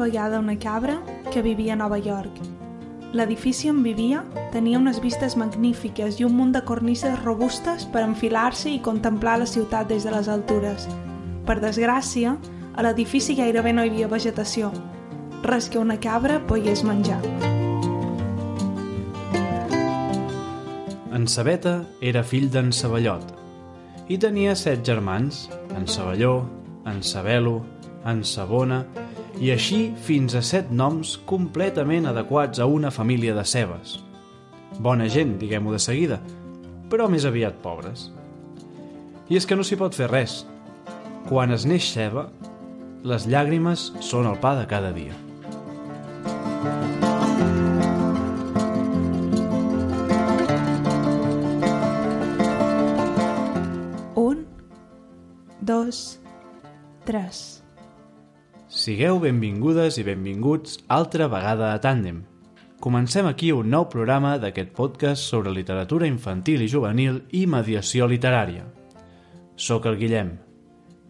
Vegada una cabra que vivia a Nova York. L'edifici on vivia tenia unes vistes magnífiques i un munt de cornisses robustes per enfilar-se i contemplar la ciutat des de les altures. Per desgràcia, a l'edifici gairebé no hi havia vegetació, res que una cabra pogués menjar. En Sabeta era fill d'en Sabellot i tenia set germans, en Sabelló, en Sabelo, en Sabona i així fins a set noms completament adequats a una família de cebes. Bona gent, diguem-ho de seguida, però més aviat pobres. I és que no s'hi pot fer res. Quan es neix ceba, les llàgrimes són el pa de cada dia. Un, dos, tres. Sigueu benvingudes i benvinguts altra vegada a Tàndem. Comencem aquí un nou programa d'aquest podcast sobre literatura infantil i juvenil i mediació literària. Soc el Guillem,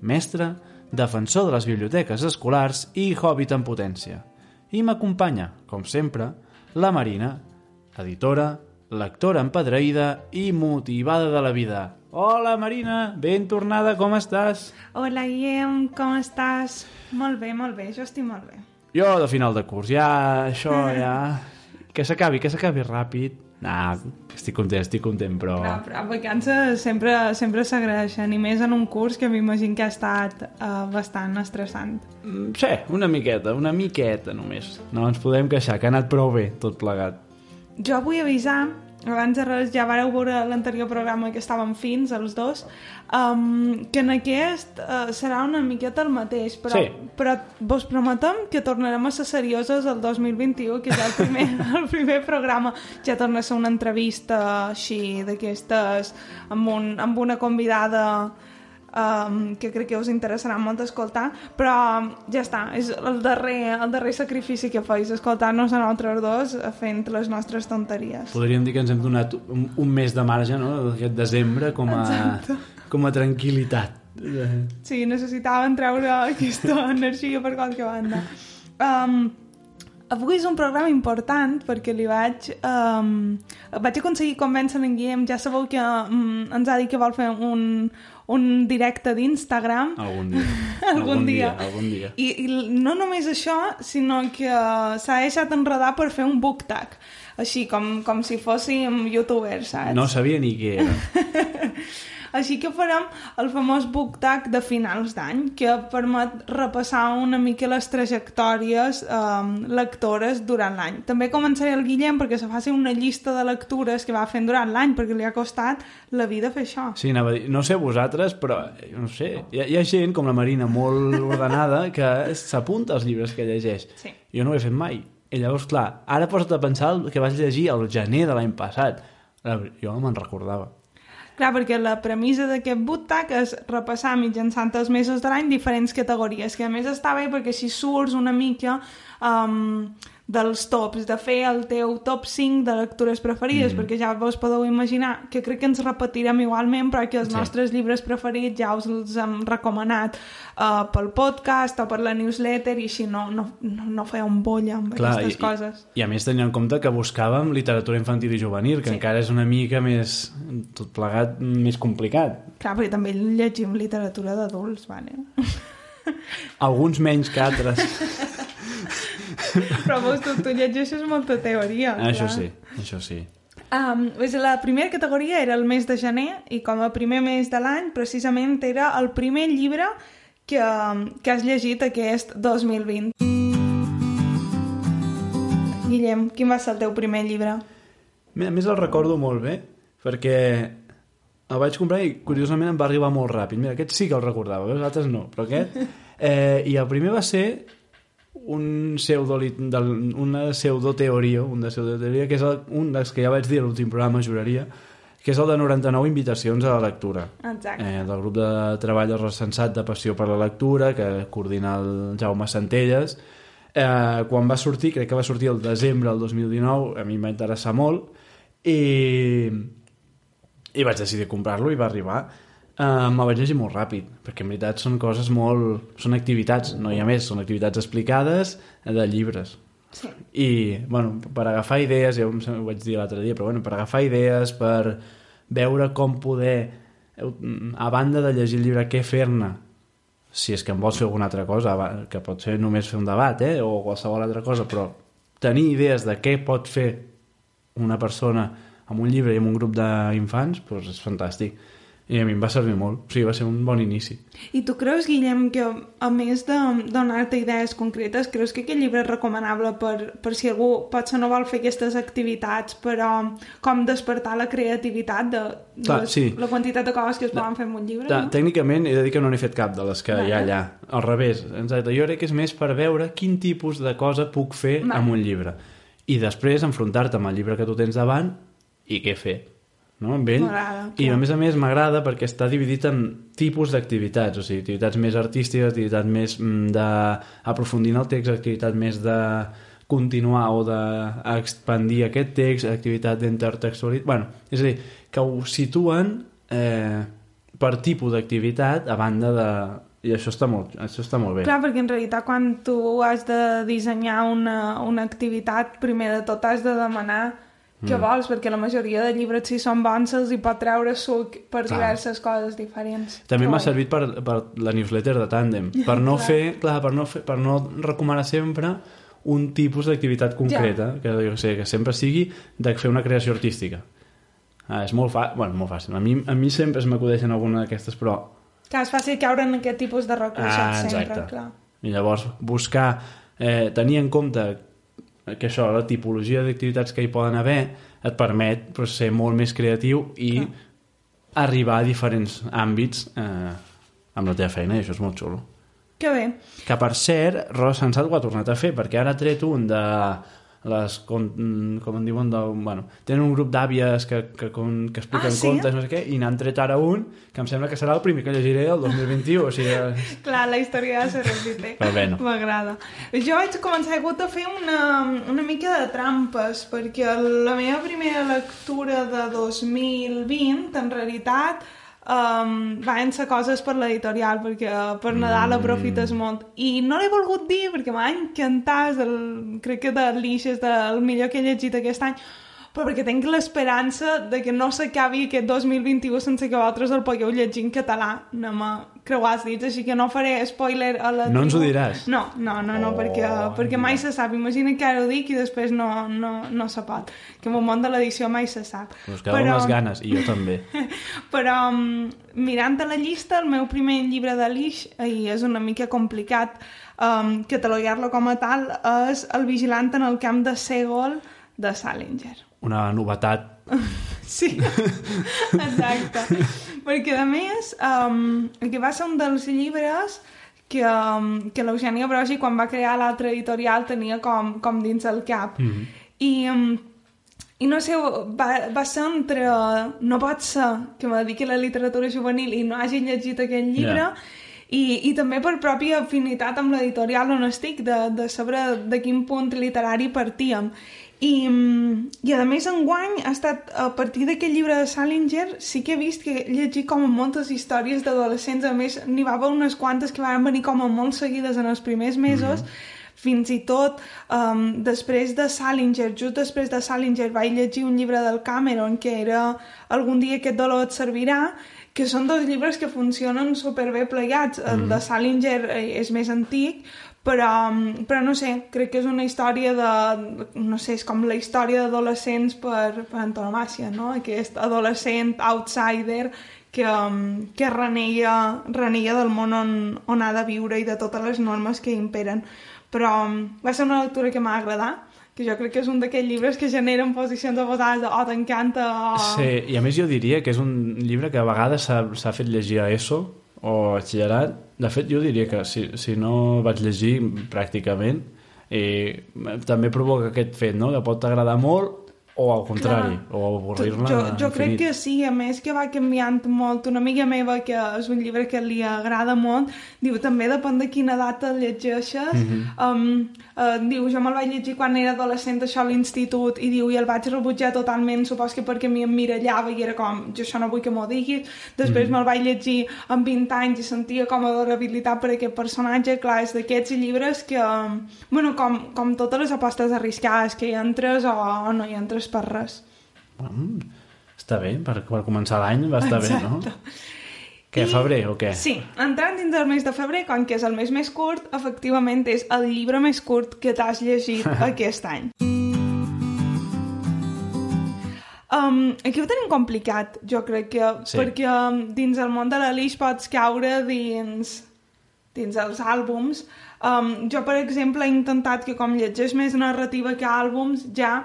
mestre, defensor de les biblioteques escolars i hobbit en potència. I m'acompanya, com sempre, la Marina, editora, lectora empadreïda i motivada de la vida. Hola, Marina! Ben tornada, com estàs? Hola, Guillem, com estàs? Molt bé, molt bé, jo estic molt bé. Jo, de final de curs, ja, això, ja... Que s'acabi, que s'acabi ràpid. Nah, estic content, estic content, però... Clar, però vacances sempre sempre s'agraeixen, i més en un curs que m'imagino que ha estat uh, bastant estressant. Mm, Sí, una miqueta, una miqueta només. No ens podem queixar, que ha anat prou bé, tot plegat. Jo vull avisar, abans de res ja vareu veure l'anterior programa que estàvem fins, els dos, um, que en aquest uh, serà una miqueta el mateix, però, Sí. però vos prometem que tornarem a ser serioses el 2021, que és el primer, el primer programa. Ja torna a ser una entrevista així, d'aquestes, amb, un, amb una convidada um, que crec que us interessarà molt escoltar, però ja està, és el darrer, el darrer sacrifici que feis, escoltar-nos a nosaltres dos fent les nostres tonteries. Podríem dir que ens hem donat un, un mes de marge, no?, aquest desembre, com a, Exacte. com a tranquil·litat. Eh, Sí, necessitaven treure aquesta energia per qualque banda. Um, avui és un programa important perquè li vaig... Um, vaig aconseguir convèncer en Guillem, ja sabeu que um, ens ha dit que vol fer un, un directe d'Instagram. Algun dia. Algun dia. Algun dia. I, I no només això, sinó que s'ha deixat enredar per fer un book tag. Així, com, com si fóssim youtubers, saps? No sabia ni què era. Així que farem el famós book tag de finals d'any, que permet repassar una mica les trajectòries um, lectores durant l'any. També començaré el Guillem perquè se faci una llista de lectures que va fent durant l'any, perquè li ha costat la vida fer això. Sí, anava a dir, no sé vosaltres, però eh, no sé, hi ha, hi ha gent com la Marina molt ordenada que s'apunta als llibres que llegeix. Sí. Jo no ho he fet mai. I llavors, clar, ara posa't a pensar el que vas llegir al gener de l'any passat. Jo no me'n recordava. Clar, perquè la premissa d'aquest book tag és repassar mitjançant els mesos de l'any diferents categories, que a més està bé perquè si surts una mica um, dels tops, de fer el teu top 5 de lectures preferides, mm. perquè ja vos podeu imaginar que crec que ens repetirem igualment, però que els Sí. nostres llibres preferits ja us els hem recomanat uh, pel podcast o per la newsletter i així no, no, no, no feia un bolla amb Clar, aquestes i, coses. I, I a més tenint en compte que buscàvem literatura infantil i juvenil, que sí. encara és una mica més, tot plegat, més complicat. Clar, perquè també llegim literatura d'adults, vale? Alguns menys que altres. Però veus, tu, tu llegeixes molta teoria. això clar. sí, això sí. Um, pues la primera categoria era el mes de gener i com a primer mes de l'any precisament era el primer llibre que, que has llegit aquest 2020. Guillem, quin va ser el teu primer llibre? A més el recordo molt bé, perquè el vaig comprar i curiosament em va arribar molt ràpid. Mira, aquest sí que el recordava, veus? altres no, però aquest... Eh, I el primer va ser un pseudo, una pseudoteoria, un de pseudoteoria, que és el, un dels que ja vaig dir a l'últim programa, juraria, que és el de 99 invitacions a la lectura. Exacte. Eh, del grup de treball recensat de Passió per la Lectura, que coordina el Jaume Centelles. Eh, quan va sortir, crec que va sortir el desembre del 2019, a mi em va interessar molt, i, i vaig decidir comprar-lo i va arribar. Uh, me'l vaig llegir molt ràpid, perquè en veritat són coses molt... Són activitats, no hi ha més, són activitats explicades de llibres. Sí. I, bueno, per agafar idees, ja ho vaig dir l'altre dia, però bueno, per agafar idees, per veure com poder, a banda de llegir el llibre, què fer-ne, si és que em vols fer alguna altra cosa, que pot ser només fer un debat, eh, o qualsevol altra cosa, però tenir idees de què pot fer una persona amb un llibre i amb un grup d'infants, doncs és fantàstic i a mi em va servir molt, o sigui, va ser un bon inici. I tu creus, Guillem, que a més de donar-te idees concretes, creus que aquest llibre és recomanable per, per si algú potser no vol fer aquestes activitats, però com despertar la creativitat de, de Clar, les, sí. la quantitat de coses que es poden fer en un llibre, Ta, no? Tècnicament he de dir que no n'he fet cap de les que Vale. hi ha allà. Al revés, exacte. Jo crec que és més per veure quin tipus de cosa puc fer Vale. amb un llibre. I després enfrontar-te amb el llibre que tu tens davant i què fer no? amb ell. I a més a més m'agrada perquè està dividit en tipus d'activitats, o sigui, activitats més artístiques, activitats més mm, d'aprofundir en el text, activitat més de continuar o d'expandir aquest text, activitat d'intertextualitat... Bueno, és a dir, que ho situen eh, per tipus d'activitat a banda de... I això està molt, això està molt bé. Clar, perquè en realitat quan tu has de dissenyar una, una activitat, primer de tot has de demanar què Mm. vols, perquè la majoria de llibres, si són bons, hi pot treure suc per Clar. diverses coses diferents. També Que m'ha servit per, per la newsletter de Tàndem, per no Clar. fer, clar, per no, fer, per no recomanar sempre un tipus d'activitat concreta, que, jo sé, que sempre sigui de fer una creació artística. Ah, és molt fàcil, bueno, molt fàcil. A mi, a mi sempre es m'acudeixen alguna d'aquestes, però... Clar, és fàcil caure en aquest tipus de recursos Ah, sempre, clar. I llavors buscar, eh, tenir en compte que això, la tipologia d'activitats que hi poden haver, et permet pues, ser molt més creatiu i Clar. arribar a diferents àmbits eh, amb la teva feina, i això és molt xulo. Que bé. Que, per cert, Rosa Sensat ho ha tornat a fer, perquè ara ha tret un de les, com, com en diuen, de, bueno, tenen un grup d'àvies que, que, con- que expliquen Ah, sí? contes, no sé què, i n'han tret ara un que em sembla que serà el primer que llegiré el 2021, o sigui... eh, Clar, la història se repite. Però bé, no. M'agrada. Jo vaig començar, he hagut de fer una, una mica de trampes, perquè la meva primera lectura de 2020, en realitat, um, van ser coses per l'editorial, perquè per Nadal aprofites molt. I no l'he volgut dir, perquè m'ha encantat, el, crec que de l'Ix és el millor que he llegit aquest any, però perquè tinc l'esperança de que no s'acabi aquest 2021 sense que vosaltres el pugueu llegir en català. No me creuar els dits, així que no faré spoiler a la No ens ho diràs? No, no, no, no Oh, perquè, perquè mai se sap. Imagina que ara ho dic i després no, no, no se pot. Que en el món de l'edició mai se sap. Us quedaven les ganes, i jo també. Però um, mirant a la llista, el meu primer llibre de l'Ix, i és una mica complicat um, catalogar-lo com a tal, és El vigilant en el camp de Segol de Salinger. Una novetat. Sí, exacte. Perquè, a més, um, el que va ser un dels llibres que, um, que l'Eugènia Brogi, quan va crear l'altre editorial, tenia com, com dins el cap. Mm -hmm. I, um, i no sé, va, va ser entre... No pot ser que me dediqui a la literatura juvenil i no hagi llegit aquest llibre, Ja. i, i també per pròpia afinitat amb l'editorial on estic, de, de saber de quin punt literari partíem. I, mm, I a més enguany ha estat a partir d'aquest llibre de Salinger sí que he vist que he llegit com a moltes històries d'adolescents, a més n'hi va haver unes quantes que van venir com a molt seguides en els primers mesos, fins i tot um, després de Salinger, just després de Salinger vaig llegir un llibre del Cameron que era Algun dia aquest dolor et servirà que són dos llibres que funcionen superbé plegats. El de Salinger eh, és més antic, però, mm, però no sé, crec que és una història de... no sé, és com la història d'adolescents per, per antonomàcia, no? Aquest adolescent outsider que, um, que renega, renega del món on, on ha de viure i de totes les normes que imperen. Però um, va ser una lectura que m'ha agradat, que jo crec que és un d'aquells llibres que generen posicions oposades de oh, t'encanta, o... Sí, i a més jo diria que és un llibre que a vegades s'ha fet llegir a ESO o a batxillerat. De fet, jo diria que si, si no vaig llegir pràcticament, eh, també provoca aquest fet, no?, que pot agradar molt o al contrari, Clar. o avorrir-la Jo, a jo crec que sí, a més que va canviant molt. Una amiga meva, que és un llibre que li agrada molt, diu també depèn de quina edat el llegeixes. Mhm. um, uh, diu, jo me'l vaig llegir quan era adolescent això a l'institut i diu, i el vaig rebutjar totalment, supos que perquè m'hi emmirallava i era com, jo això no vull que m'ho diguis. Després Mhm. me'l vaig llegir amb 20 anys i sentia com adorabilitat per aquest personatge. Clar, és d'aquests llibres que, bueno, com, com totes les apostes arriscades, que hi entres o, o no hi entres per res. Mm, està bé, per, per començar l'any va estar bé, no? Exacte. Què, febrer o què? Sí, entrant dins del mes de febrer, com que és el mes més curt, efectivament és el llibre més curt que t'has llegit aquest any. Um, aquí ho tenim complicat, jo crec que, Sí. perquè um, dins el món de l'Alix pots caure dins, dins els àlbums. Um, jo, per exemple, he intentat que com llegeix més narrativa que àlbums, ja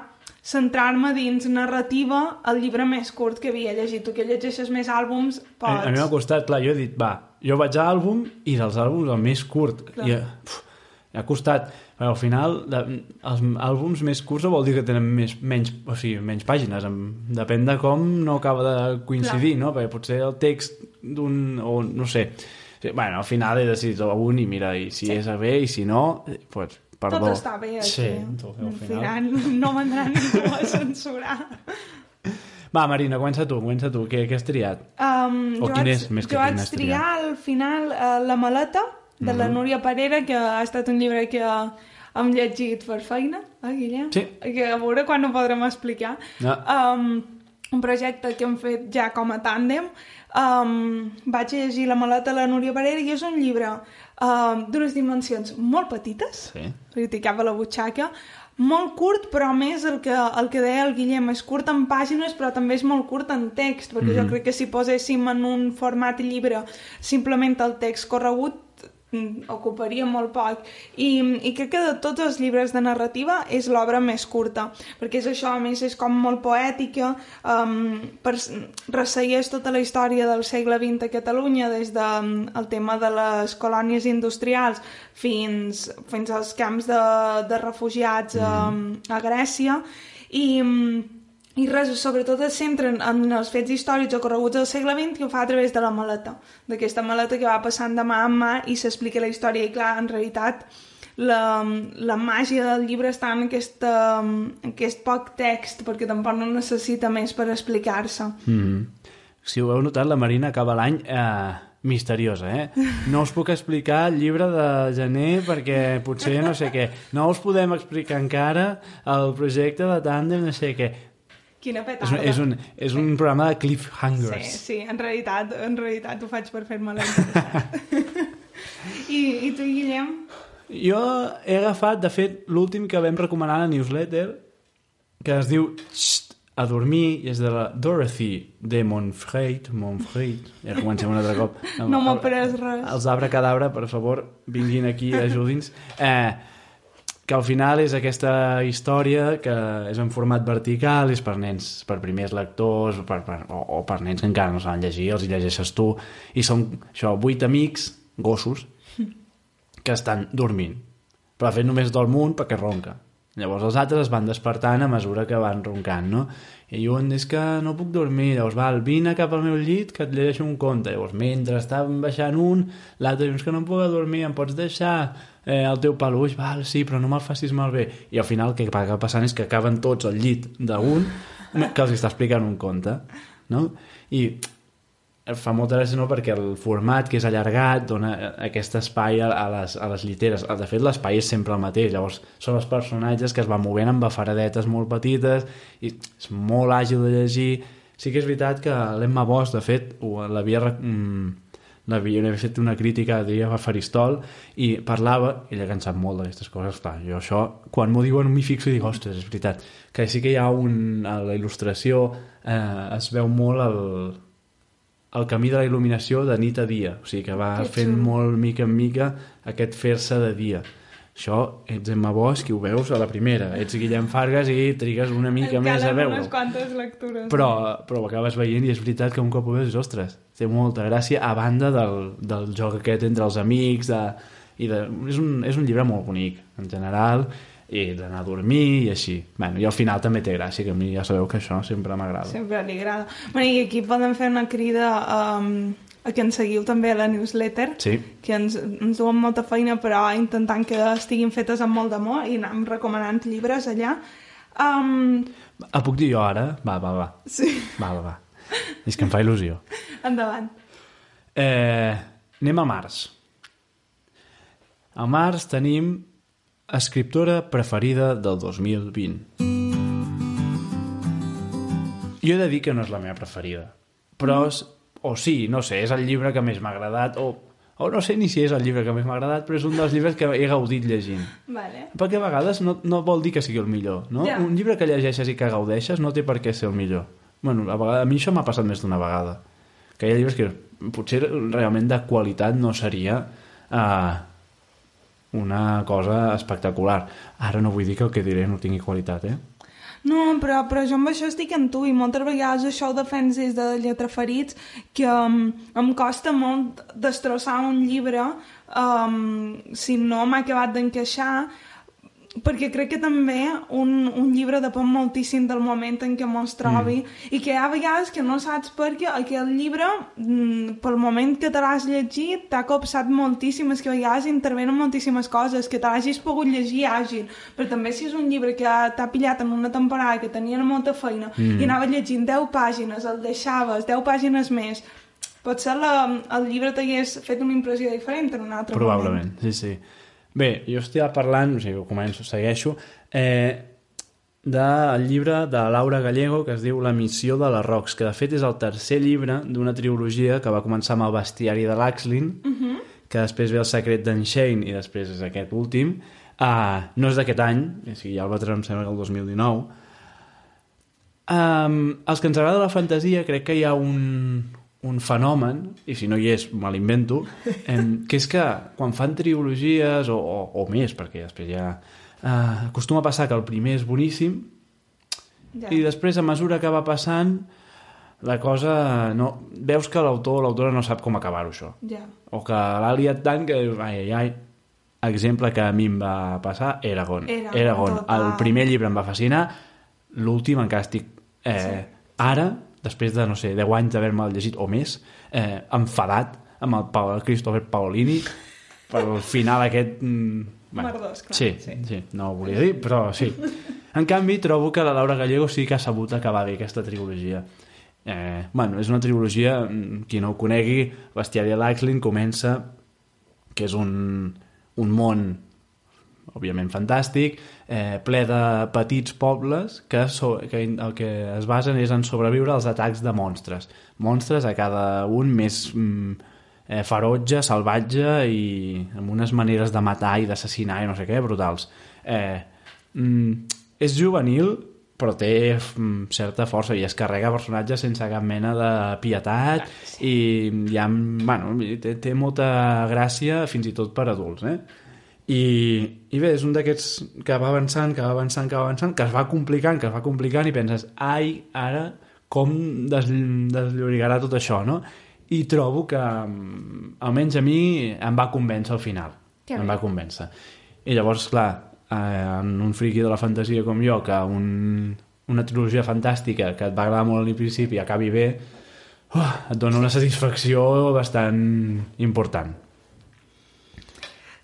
centrar-me dins narrativa el llibre més curt que havia llegit. Tu que llegeixes més àlbums, A, pots... a mi m'ha costat, clar, jo he dit, va, jo vaig a àlbum i dels àlbums el més curt. Clar. I eh, uf, ha costat, però al final de, els àlbums més curts vol dir que tenen més, menys, o sigui, menys pàgines, em, depèn de com no acaba de coincidir, no? Perquè potser el text d'un, o no sé, bueno, al final he decidit un i mira, i si sí. és a bé i si no, eh, pues, perdó. Tot està bé aquí. Sí, tot, al al final. final no vendrà ningú a censurar. Va, Marina, comença tu, comença tu, què, què has triat? Um, O quin vaig, és, més que jo vaig triar triat? al final uh, La maleta, de la Mhm. Núria Parera, que ha estat un llibre que hem llegit per feina, eh, Guillem? Sí. Que a veure quan ho podrem explicar. No. Um, un projecte que hem fet ja com a tàndem. Um, vaig llegir La maleta de la Núria Parera i és un llibre um, d'unes dimensions molt petites, Sí. criticava la butxaca, molt curt, però a més el que, el que deia el Guillem és curt en pàgines, però també és molt curt en text, perquè Mhm. jo crec que si poséssim en un format llibre simplement el text corregut mm, ocuparia molt poc. I, i crec que de tots els llibres de narrativa és l'obra més curta perquè és això, a més és com molt poètica um, per, ressegueix tota la història del segle XX a Catalunya des del de, el tema de les colònies industrials fins, fins als camps de, de refugiats a, a Grècia. I, i res, sobretot es centren en els fets històrics ocorreguts al segle XX i ho fa a través de la maleta, d'aquesta maleta que va passant de mà en mà i s'explica la història i clar, en realitat la, la màgia del llibre està en, aquesta, en aquest poc text perquè tampoc no necessita més per explicar-se Mm -hmm. Si ho heu notat, la Marina acaba l'any eh, misteriosa, eh? No us puc explicar el llibre de gener perquè potser no sé què. No us podem explicar encara el projecte de tàndem, no sé què. Quina És petarda un, és un, és un programa de sí, cliffhangers. sí, en realitat, en realitat ho faig per fer-me la I, I tu, Guillem? Jo he agafat, de fet, l'últim que vam recomanar a la newsletter, que es diu Xxt, a dormir, i és de la Dorothy de Montfreit, Montfreit, ja comencem un altre cop. No m'ha pres res. Els Abracadabra, per favor, vinguin aquí, ajudi'ns. Eh, que al final és aquesta història que és en format vertical, és per nens, per primers lectors, per, per, o, o per nens que encara no saben llegir, els hi llegeixes tu, i són, això, vuit amics, gossos, que estan dormint. Però fet només dorm un perquè ronca. Llavors els altres es van despertant a mesura que van roncant, no? I diuen, és que no puc dormir, llavors val, vine cap al meu llit que et llegeixo un conte. Llavors, mentre estaven baixant un, l'altre diu, que no puc dormir, em pots deixar eh, el teu peluix? Val, sí, però no me'l facis malbé. I al final el que acaba passant és que acaben tots al llit d'un que els està explicant un conte, no? I fa molta gràcia no? perquè el format que és allargat dona aquest espai a, les, a les lliteres de fet l'espai és sempre el mateix llavors són els personatges que es van movent amb bafaradetes molt petites i és molt àgil de llegir sí que és veritat que l'Emma Bosch de fet l'havia mm, havia fet una crítica diria a Faristol i parlava, ella que en sap molt d'aquestes coses clar, jo això, quan m'ho diuen m'hi fixo i dic, ostres, és veritat que sí que hi ha un, a la il·lustració eh, es veu molt el, el camí de la il·luminació de nit a dia, o sigui que va Que fent xulo. molt mica en mica aquest fer-se de dia. Això, ets Emma Bosch i ho veus a la primera, ets Guillem Fargas i trigues una mica més a Calen veure unes quantes lectures. però, però ho acabes veient i és veritat que un cop ho veus, ostres, té molta gràcia a banda del, del joc aquest entre els amics de, i de, és, un, és un llibre molt bonic en general i d'anar a dormir i així. Bueno, I al final també té gràcia, que a mi ja sabeu que això sempre m'agrada. Sempre li agrada. Bueno, I aquí podem fer una crida um, a que ens seguiu també a la newsletter, Sí. que ens, ens duen molta feina, però intentant que estiguin fetes amb molt d'amor i anem recomanant llibres allà. Um, El puc dir jo ara? Va, va, va. sí, Va, va, va. És que em fa il·lusió. endavant. Eh, anem a març. A març tenim escriptora preferida del 2020. Jo he de dir que no és la meva preferida, però, és, o sí, no sé, és el llibre que més m'ha agradat, o, o no sé ni si és el llibre que més m'ha agradat, però és un dels llibres que he gaudit llegint. Vale. Perquè a vegades no, no vol dir que sigui el millor, no? Ja. Un llibre que llegeixes i que gaudeixes no té per què ser el millor. Bueno, a, vegades, a mi això m'ha passat més d'una vegada. Que hi ha llibres que potser realment de qualitat no seria uh, una cosa espectacular. Ara no vull dir que el que diré no tingui qualitat, eh? No, però, però jo amb això estic amb tu i moltes vegades això ho defens des de lletraferits que um, em costa molt destrossar un llibre um, si no m'ha acabat d'encaixar perquè crec que també un, un llibre depèn moltíssim del moment en què mos trobi mm. i que hi ha vegades que no saps per què aquell llibre, mm, pel moment que te l'has llegit, t'ha copsat moltíssim, és que a vegades intervenen moltíssimes coses, que te l'hagis pogut llegir àgil, però també si és un llibre que t'ha pillat en una temporada que tenia molta feina mm. i anaves llegint 10 pàgines, el deixaves 10 pàgines més, potser la, el llibre t'hagués fet una impressió diferent en un altre Probablement, sí, sí. Bé, jo estic parlant, o sigui, començo, segueixo, eh, del llibre de Laura Gallego que es diu La missió de les Rocs, que de fet és el tercer llibre d'una trilogia que va començar amb el bestiari de l'Axlin, uh -huh. que després ve el secret d'en Shane i després és aquest últim. Uh, no és d'aquest any, o sigui, ja el va treure, em sembla que el 2019. Um, els que ens agrada la fantasia crec que hi ha un, un fenomen, i si no hi és me l'invento, em, que és que quan fan trilogies o, o, o més, perquè després ja eh, acostuma a passar que el primer és boníssim Ja. i després a mesura que va passant la cosa no... veus que l'autor o l'autora no sap com acabar-ho això Ja. o que l'ha liat tant que ai, ai, ai exemple que a mi em va passar Eragon, Eragon, Eragon. total. el primer llibre em va fascinar l'últim encara estic eh, Sí. ara, després de, no sé, 10 anys d'haver-me llegit o més, eh, enfadat amb el, Pa- el Christopher Paolini pel final aquest... Mm, Merdós, clar, sí, sí. sí, no ho volia dir, però sí. En canvi, trobo que la Laura Gallego sí que ha sabut acabar bé aquesta trilogia. Eh, bueno, és una trilogia, mm, qui no ho conegui, Bestiari de l'Axlin comença, que és un, un món òbviament fantàstic, eh, ple de petits pobles que, so, que el que es basen és en sobreviure als atacs de monstres. Monstres a cada un més mm, eh, ferotge, salvatge i amb unes maneres de matar i d'assassinar i no sé què, brutals. Eh, mm, és juvenil, però té mm, certa força i es carrega personatges sense cap mena de pietat i hi ha, bueno, té, té molta gràcia fins i tot per adults, eh? I, i bé, és un d'aquests que va avançant, que va avançant, que va avançant, que es va complicant, que es va complicant i penses, ai, ara com des, desllorigarà tot això, no? I trobo que, mm, almenys a mi, em va convèncer al final. Que em va convèncer. I llavors, clar, eh, en un friqui de la fantasia com jo, que un, una trilogia fantàstica que et va agradar molt al principi i acabi bé, uh, et dona una satisfacció bastant important.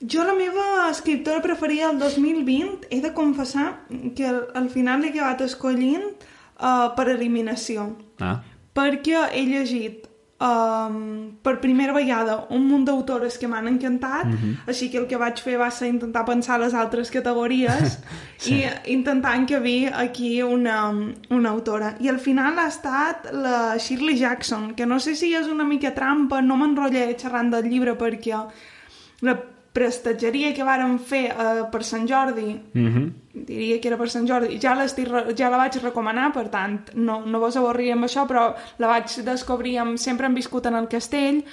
Jo la meva escriptora preferida del 2020 he de confessar que al, al final l'he acabat escollint uh, per eliminació. Ah, perquè he llegit um, per primera vegada un munt d'autores que m'han encantat així que el que vaig fer va ser intentar pensar les altres categories Sí. i intentar encabir aquí una, una autora. I al final ha estat la Shirley Jackson que no sé si és una mica trampa no m'enrotllaré xerrant del llibre perquè la prestatgeria que vàrem fer eh, per Sant Jordi. Mm -hmm. diria que era per Sant Jordi, ja, ja la vaig recomanar, per tant, no, no vos avorriré amb això, però la vaig descobrir, amb, sempre hem viscut en el castell,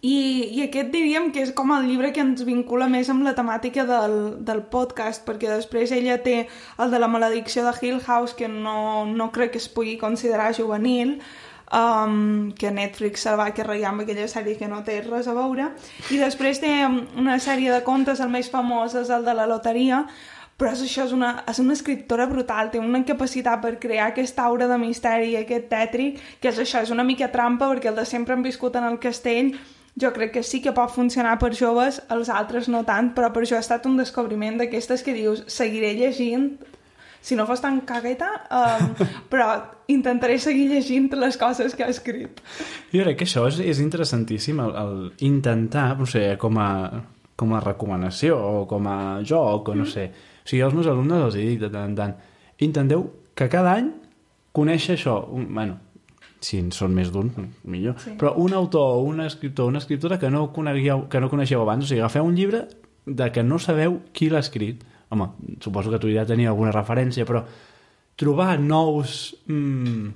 i, i aquest diríem que és com el llibre que ens vincula més amb la temàtica del, del podcast, perquè després ella té el de la maledicció de Hill House, que no, no crec que es pugui considerar juvenil, um, que Netflix se'l va carregar amb aquella sèrie que no té res a veure, i després té una sèrie de contes, el més famós és el de la loteria, però és això, és una, és una escriptora brutal, té una capacitat per crear aquesta aura de misteri, aquest tètric, que és això, és una mica trampa, perquè el de sempre han viscut en el castell, jo crec que sí que pot funcionar per joves, els altres no tant, però per això ha estat un descobriment d'aquestes que dius, seguiré llegint, si no fos tan cagueta, um, però intentaré seguir llegint les coses que ha escrit. Jo crec que això és, és interessantíssim, el, el intentar, no sé, com a, com a recomanació o com a joc, o no mm. sé. O sigui, als meus alumnes els dic de tant en tant, intenteu que cada any conèixer això, un, bueno, si en són més d'un, millor, sí. però un autor un escriptor una escriptora que no, conegueu, que no coneixeu abans, o sigui, agafeu un llibre de que no sabeu qui l'ha escrit, home, suposo que tu ja tenia alguna referència, però trobar nous... Mm,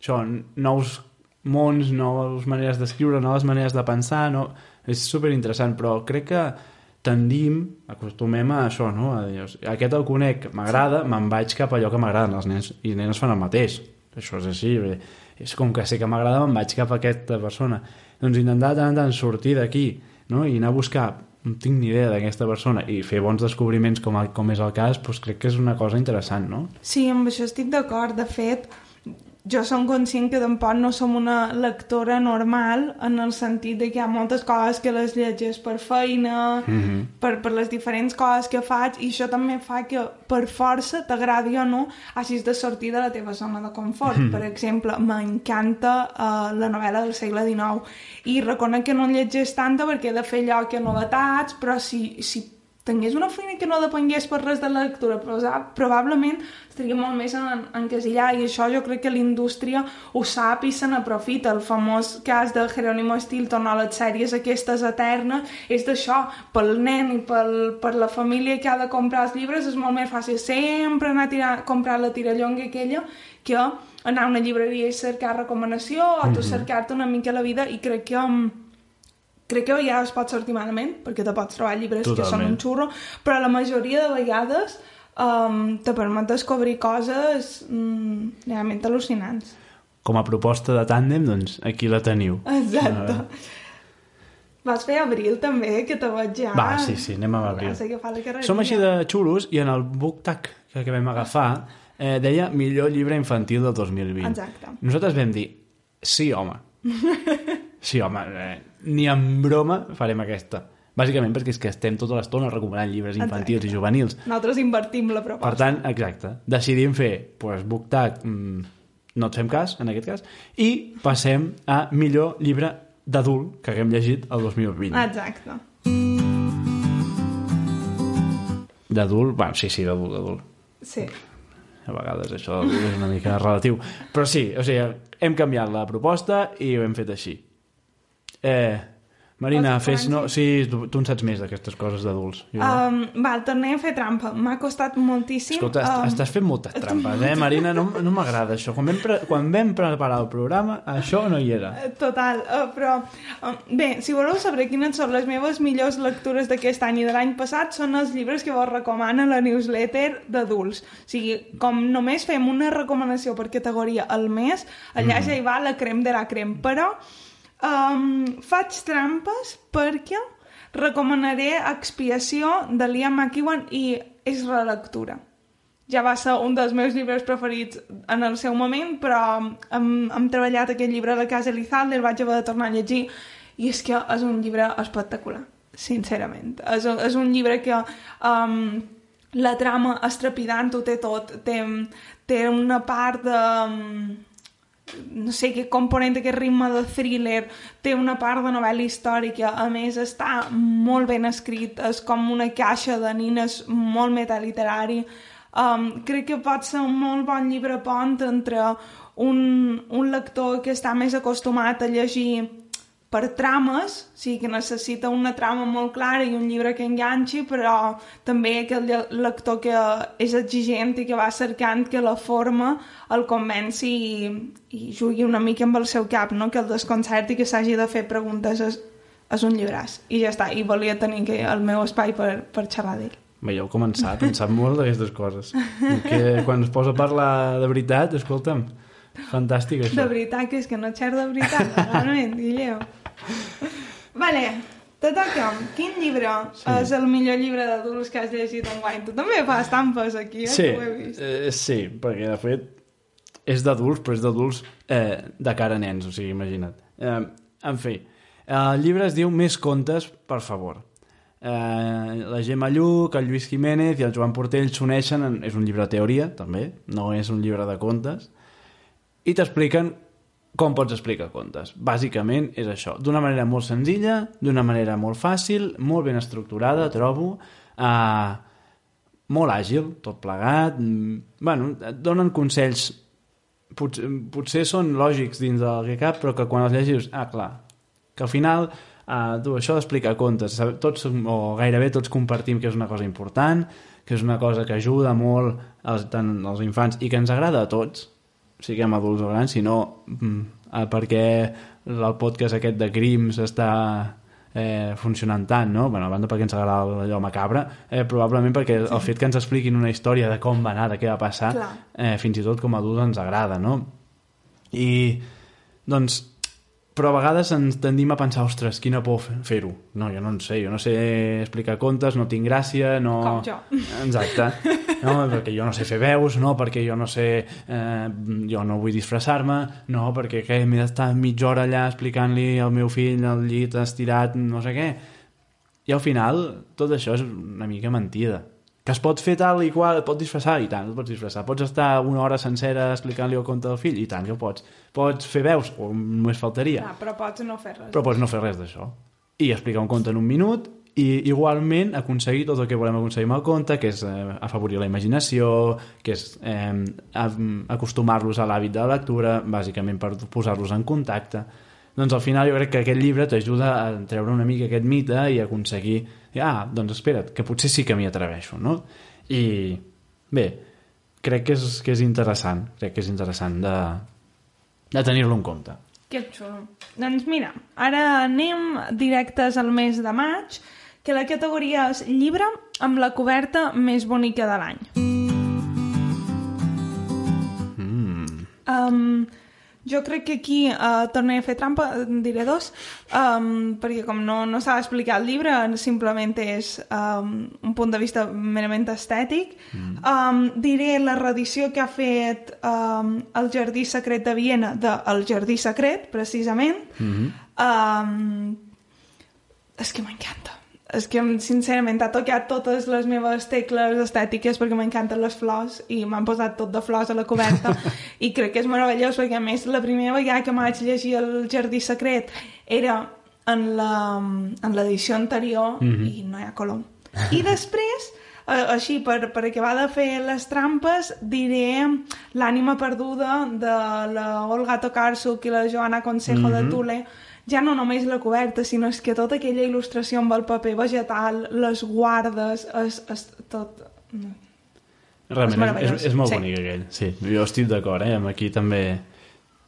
això, nous mons, noves maneres d'escriure, noves maneres de pensar, no... és super interessant, però crec que tendim, acostumem a això, no? A dir, aquest el conec, m'agrada, me'n vaig cap a allò que m'agraden, els nens i nenes fan el mateix. Això és així, bé. és com que sé que m'agrada, me'n vaig cap a aquesta persona. Doncs intentar tant tant sortir d'aquí, no? I anar a buscar no tinc ni idea d'aquesta persona i fer bons descobriments com, com és el cas, doncs crec que és una cosa interessant, no? Sí, amb això estic d'acord. De fet, jo som conscient que tampoc no som una lectora normal en el sentit de que hi ha moltes coses que les llegeix per feina, mm -hmm. per, per les diferents coses que faig, i això també fa que per força, t'agradi o no, hagis de sortir de la teva zona de confort. Mm -hmm. Per exemple, m'encanta uh, la novel·la del segle XIX i reconec que no en llegeix tanta perquè he de fer allò que novetats, però si, si tingués una feina que no depengués per res de la lectura, però probablement estaria molt més en, encasillar i això jo crec que l'indústria ho sap i se n'aprofita. El famós cas de Jerónimo Stilton o les sèries aquestes eternes és d'això, pel nen i pel, per la família que ha de comprar els llibres és molt més fàcil sempre anar a tirar, comprar la tirallonga aquella que anar a una llibreria i cercar recomanació o tu mhm. cercar-te una mica la vida i crec que um, crec que ja es pot sortir malament, perquè te pots trobar llibres Totalment. que són un xurro, però la majoria de vegades um, te permet descobrir coses um, realment al·lucinants. Com a proposta de tàndem, doncs aquí la teniu. Exacte. Uh... Vas fer abril també, que te veig ja... Va, sí, sí, anem a abril. Som així de xulos i en el book tag que, que vam agafar eh, deia millor llibre infantil del 2020. Exacte. Nosaltres vam dir, sí, home. sí, home, eh, ni en broma farem aquesta. Bàsicament perquè és que estem tota l'estona recomanant llibres infantils exacte. i juvenils. Nosaltres invertim la proposta. Per tant, exacte, decidim fer pues, BookTag, mmm, no et fem cas, en aquest cas, i passem a millor llibre d'adult que haguem llegit el 2020. Exacte. D'adult? Bueno, sí, sí, d'adult, d'adult. Sí. A vegades això és una mica relatiu. Però sí, o sigui, hem canviat la proposta i ho hem fet així. Eh, Marina, fes... No, sí, tu, tu en saps més d'aquestes coses d'adults. Um, val, tornem a fer trampa. M'ha costat moltíssim. Escolta, um... estàs fent moltes trampes, eh, Marina? No, no m'agrada això. Quan vam, pre quan vam preparar el programa, això no hi era. Eh, total, uh, però... Uh, bé, si voleu saber quines són les meves millors lectures d'aquest any i de l'any passat, són els llibres que vos recomana la newsletter d'adults. O sigui, com només fem una recomanació per categoria al mes, allà mm. ja hi va la crem de la crem. Però Um, faig trampes perquè recomanaré Expiació de Liam McEwan i és relectura. Ja va ser un dels meus llibres preferits en el seu moment, però hem, hem treballat aquest llibre a la casa Elizalde, el vaig haver de tornar a llegir, i és que és un llibre espectacular, sincerament. És, és un llibre que um, la trama és trepidant, ho té tot. Té, té una part de... Um, no sé què component, aquest ritme de thriller, té una part de novel·la històrica, a més està molt ben escrit, és com una caixa de nines molt metaliterari. Um, crec que pot ser un molt bon llibre pont entre un, un lector que està més acostumat a llegir per trames, o sigui que necessita una trama molt clara i un llibre que enganxi, però també aquell lector que és exigent i que va cercant que la forma el convenci i, i jugui una mica amb el seu cap, no? que el desconcerti que s'hagi de fer preguntes és, és un llibràs. I ja està, i volia tenir que el meu espai per, per xerrar d'ell. Bé, ja heu començat, en sap molt d'aquestes coses. Que quan es posa a parlar de veritat, escolta'm, fantàstic això. De veritat, que és que no xer de veritat, realment, Guilleu. Vale, Te toca, quin llibre sí. és el millor llibre d'adults que has llegit en guany? Tu també fas estampes aquí, eh? Sí, ho he vist. eh, sí, perquè de fet és d'adults, però és d'adults eh, de cara a nens, o sigui, imagina't. Eh, en fi, el llibre es diu Més contes, per favor. Eh, la Gemma Lluc, el Lluís Jiménez i el Joan Portell s'uneixen, en- és un llibre de teoria, també, no és un llibre de contes, i t'expliquen com pots explicar contes. Bàsicament és això, d'una manera molt senzilla, d'una manera molt fàcil, molt ben estructurada, trobo, eh, molt àgil, tot plegat, mm, bueno, et donen consells. Pot, potser són lògics dins del que cap, però que quan els llegis, ah, clar, que al final uh, tu, això d'explicar contes, tots, o gairebé tots compartim que és una cosa important, que és una cosa que ajuda molt als, tant als infants i que ens agrada a tots, siguem adults o grans, sinó mm, perquè el podcast aquest de crims està eh, funcionant tant, no? Bueno, a banda perquè ens agrada allò macabre, eh, probablement perquè el fet que ens expliquin una història de com va anar, de què va passar, Clar. eh, fins i tot com a adults ens agrada, no? I, doncs, però a vegades ens tendim a pensar, ostres, quina por fer- fer-ho. No, jo no en sé, jo no sé explicar contes, no tinc gràcia, no... Com jo. Exacte. No, perquè jo no sé fer veus, no, perquè jo no sé... Eh, jo no vull disfressar-me, no, perquè què, m'he d'estar mitja hora allà explicant-li al meu fill al llit estirat, no sé què. I al final, tot això és una mica mentida. Que es pot fer tal i qual, et pots disfressar, i tant, pots disfressar. Pots estar una hora sencera explicant-li el conte del fill, i tant, que ho pots. Pots fer veus, o només faltaria. Ah, però pots no fer res. Però pots no fer res d'això. I explicar un conte en un minut i igualment aconseguir tot el que volem aconseguir amb el conte, que és eh, afavorir la imaginació, que és eh, acostumar-los a l'hàbit de la lectura, bàsicament per posar-los en contacte. Doncs al final jo crec que aquest llibre t'ajuda a treure una mica aquest mite i aconseguir, ah, doncs espera't, que potser sí que m'hi atreveixo, no? I bé, crec que és, que és interessant, crec que és interessant de, de tenir-lo en compte. Que xulo. Doncs mira, ara anem directes al mes de maig, que la categoria és llibre amb la coberta més bonica de l'any. Um, jo crec que aquí uh, tornaré a fer trampa, en diré dos, um, perquè com no, no s'ha d'explicar el llibre, simplement és um, un punt de vista merament estètic. Mm. Um, diré la reedició que ha fet um, el Jardí Secret de Viena de El Jardí Secret, precisament. Mm -hmm. um, és que m'encanta. És que, sincerament, ha tocat totes les meves tecles estètiques perquè m'encanten les flors i m'han posat tot de flors a la coberta i crec que és meravellós perquè, a més, la primera vegada que vaig llegir El Jardí Secret era en la- en l'edició anterior mm -hmm. i no hi ha color. I després, així, per, per acabar de fer les trampes, diré L'ànima perduda de la Olga Tokarczuk i la Joana Consejo mm -hmm. de Tule, ja no només la coberta, sinó és que tota aquella il·lustració amb el paper vegetal, les guardes, és, és tot... Realment, és, és, és molt Sí. bonic aquell, sí. Jo estic d'acord, eh? Amb aquí també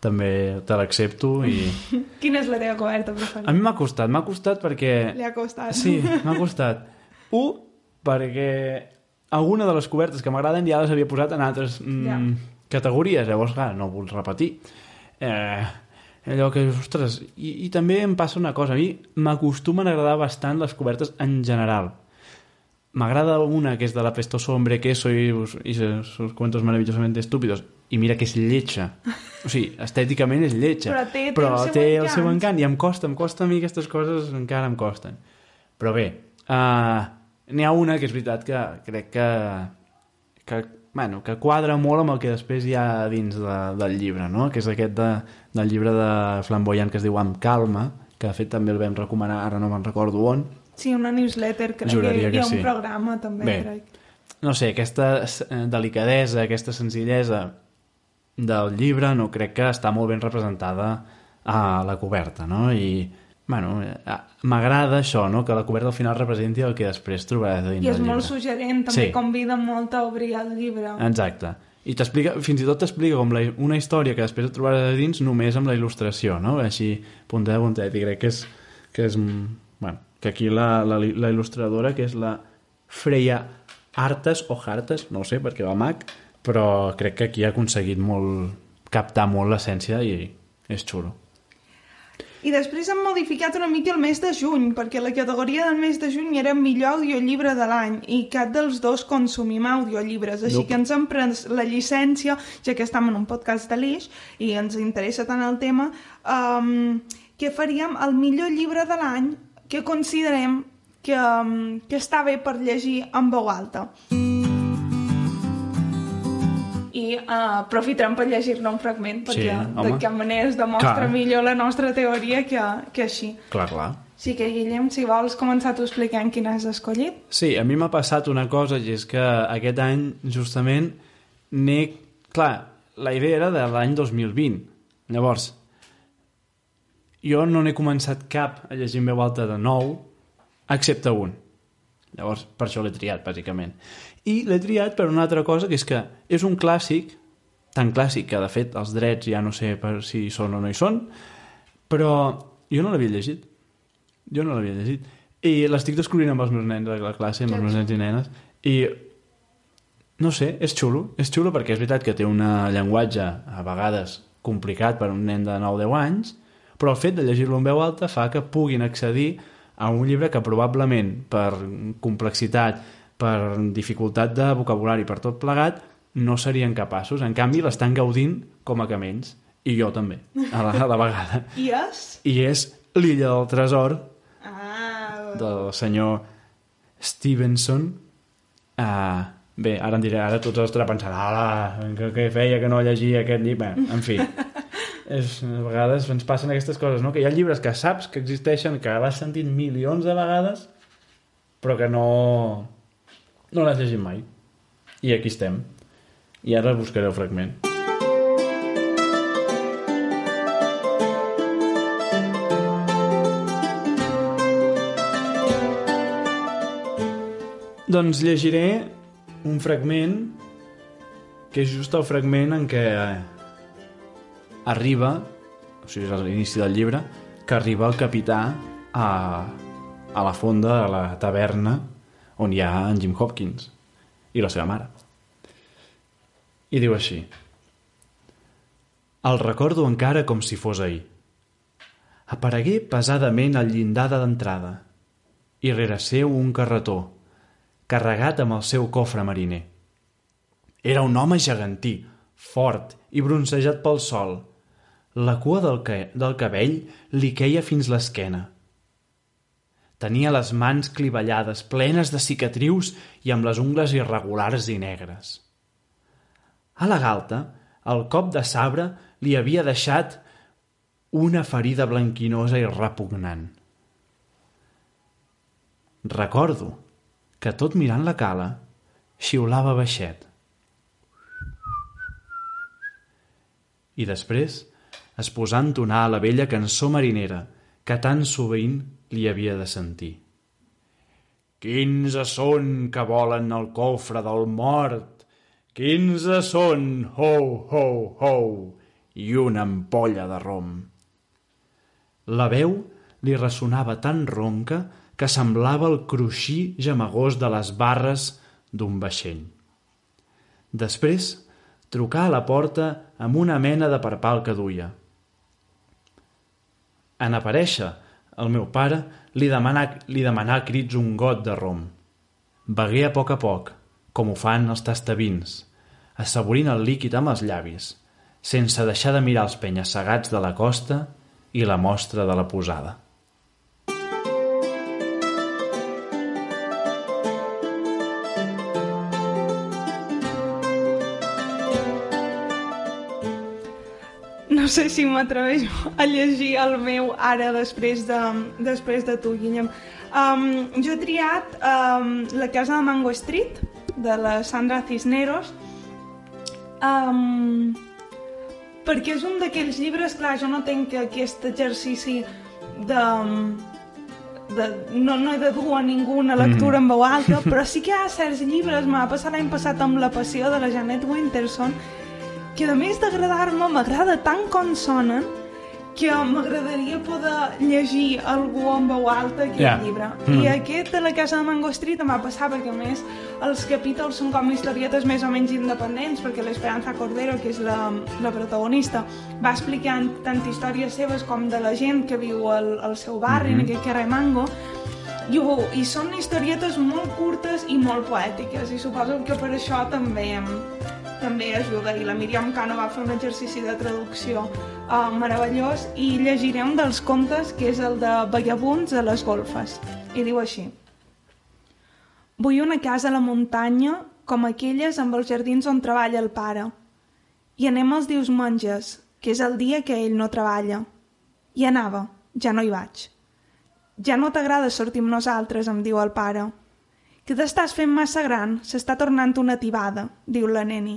també te l'accepto i... Quina és la teva coberta A preferida? mi m'ha costat, m'ha costat perquè... Li ha costat. Sí, m'ha costat. Un, perquè alguna de les cobertes que m'agraden ja les havia posat en altres mm, Ja. categories, llavors, clar, no vull repetir. Eh, allò que, ostres, i, i també em passa una cosa, a mi m'acostumen a agradar bastant les cobertes en general. M'agrada una que és de la pestoso hombre queso i, i sus cuentos maravillosamente estúpidos i mira que és lletja. O sigui, estèticament és lletja Però té- té però el seu té el seu encant. i em costa, em costa a mi aquestes coses encara em costen. Però bé uh, n'hi ha una que és veritat que crec que que, bueno, que quadra molt amb el que després hi ha dins de, del llibre no? que és aquest de, del llibre de Flamboyant que es diu Amb calma que de fet també el vam recomanar, ara no me'n recordo on Sí, una newsletter, crec Juraria que hi ha que sí. un programa també, Bé. crec. no sé, aquesta eh, delicadesa, aquesta senzillesa del llibre no crec que està molt ben representada a la coberta, no? I, bueno, eh, m'agrada això, no? Que la coberta al final representi el que després trobaràs dins I és molt suggerent, també Sí. convida molt a obrir el llibre. Exacte. I t'explica, fins i tot t'explica com la, una història que després et trobaràs a dins només amb la il·lustració, no? Així, puntet a puntet, i crec que és, que és bueno, que aquí la, la, la il·lustradora, que és la Freya Artes o Hartes, no sé, perquè va mag, però crec que aquí ha aconseguit molt captar molt l'essència i és xulo. I després han modificat una mica el mes de juny, perquè la categoria del mes de juny era millor audiollibre de l'any, i cap dels dos consumim audiollibres, així Nope. que ens hem pres la llicència, ja que estem en un podcast de l'Ix, i ens interessa tant el tema, um, que faríem el millor llibre de l'any que considerem que, um, que està bé per llegir en veu alta. I uh, aprofitarem per llegir-ne un fragment, Sí, perquè de home. cap manera es demostra Clar. millor la nostra teoria que, que així. Clar, clar. Sí que, Guillem, si vols començar tu explicant quin has escollit. Sí, a mi m'ha passat una cosa, i és que aquest any, justament, n'he... Clar, la idea era de l'any 2020. Llavors, jo no n'he començat cap a llegir en veu alta de nou, excepte un. Llavors, per això l'he triat, bàsicament. I l'he triat per una altra cosa, que és que és un clàssic, tan clàssic que, de fet, els drets ja no sé per si hi són o no hi són, però jo no l'havia llegit. Jo no l'havia llegit. I l'estic descobrint amb els meus nens de la classe, amb els meus nens i nenes, i no sé, és xulo. És xulo perquè és veritat que té un llenguatge a vegades complicat per un nen de 9-10 anys, però el fet de llegir-lo en veu alta fa que puguin accedir a un llibre que probablement per complexitat, per dificultat de vocabulari, per tot plegat, no serien capaços. En canvi, l'estan gaudint com a camells. I jo també, a la, a la vegada. I és? I és l'illa del tresor Ah, del senyor Stevenson. Uh, bé, ara em diré, ara tots estarà pensant, ala, que, que feia que no llegia aquest llibre. Bé, en fi, és, a vegades ens passen aquestes coses, no? Que hi ha llibres que saps que existeixen, que l'has sentit milions de vegades, però que no, no l'has llegit mai. I aquí estem. I ara buscaré el fragment. Doncs llegiré un fragment que és just el fragment en què arriba, o sigui, és l'inici del llibre, que arriba el capità a, a la fonda, a la taverna, on hi ha en Jim Hopkins i la seva mare. I diu així. El recordo encara com si fos ahir. Aparegué pesadament al llindar d'entrada i rere seu un carretó, carregat amb el seu cofre mariner. Era un home gegantí, fort i bronzejat pel sol. La cua del, que, del cabell li queia fins l'esquena. Tenia les mans clivellades, plenes de cicatrius i amb les ungles irregulars i negres. A la galta, el cop de sabre li havia deixat una ferida blanquinosa i repugnant. Recordo que tot mirant la cala xiulava baixet. I després es posà a entonar la vella cançó marinera que tan sovint li havia de sentir. Quinze són que volen el cofre del mort, quinze són, ho, ho, ho, i una ampolla de rom. La veu li ressonava tan ronca que semblava el cruixir gemegós de les barres d'un vaixell. Després trucà a la porta amb una mena de parpal que duia. En aparèixer, el meu pare li demanà, li demanà a crits un got de rom. Begué a poc a poc, com ho fan els tastavins, assaborint el líquid amb els llavis, sense deixar de mirar els penya-segats de la costa i la mostra de la posada. Sé si m'atreveixo a llegir el meu ara després de, després de tu, Guillem. Um, jo he triat um, La casa de Mango Street, de la Sandra Cisneros, um, perquè és un d'aquells llibres, clar, jo no tenc aquest exercici de... de no, no he de dur a ningú una lectura en veu alta, però sí que hi ha certs llibres, m'ha passat l'any passat amb La passió de la Janet Winterson, que a més d'agradar-me, m'agrada tant com sonen que m'agradaria poder llegir algú en veu alta aquest Ja. llibre. Mm. I aquest de la casa de Mango Street em va passar perquè, a més, els capítols són com historietes més o menys independents, perquè l'Esperanza Cordero, que és la, la protagonista, va explicant tant històries seves com de la gent que viu al, al seu barri, Mhm. en aquest carrer Mango, i, ho, i són historietes molt curtes i molt poètiques, i suposo que per això també també ajuda i la Míriam Cano va fer un exercici de traducció uh, meravellós i llegiré un dels contes que és el de Vagabunds a les golfes. I diu així. Vull una casa a la muntanya com aquelles amb els jardins on treballa el pare. I anem als dius monges que és el dia que ell no treballa. I anava, ja no hi vaig. Ja no t'agrada sortir amb nosaltres, em diu el pare que t'estàs fent massa gran, s'està tornant una tibada, diu la neni.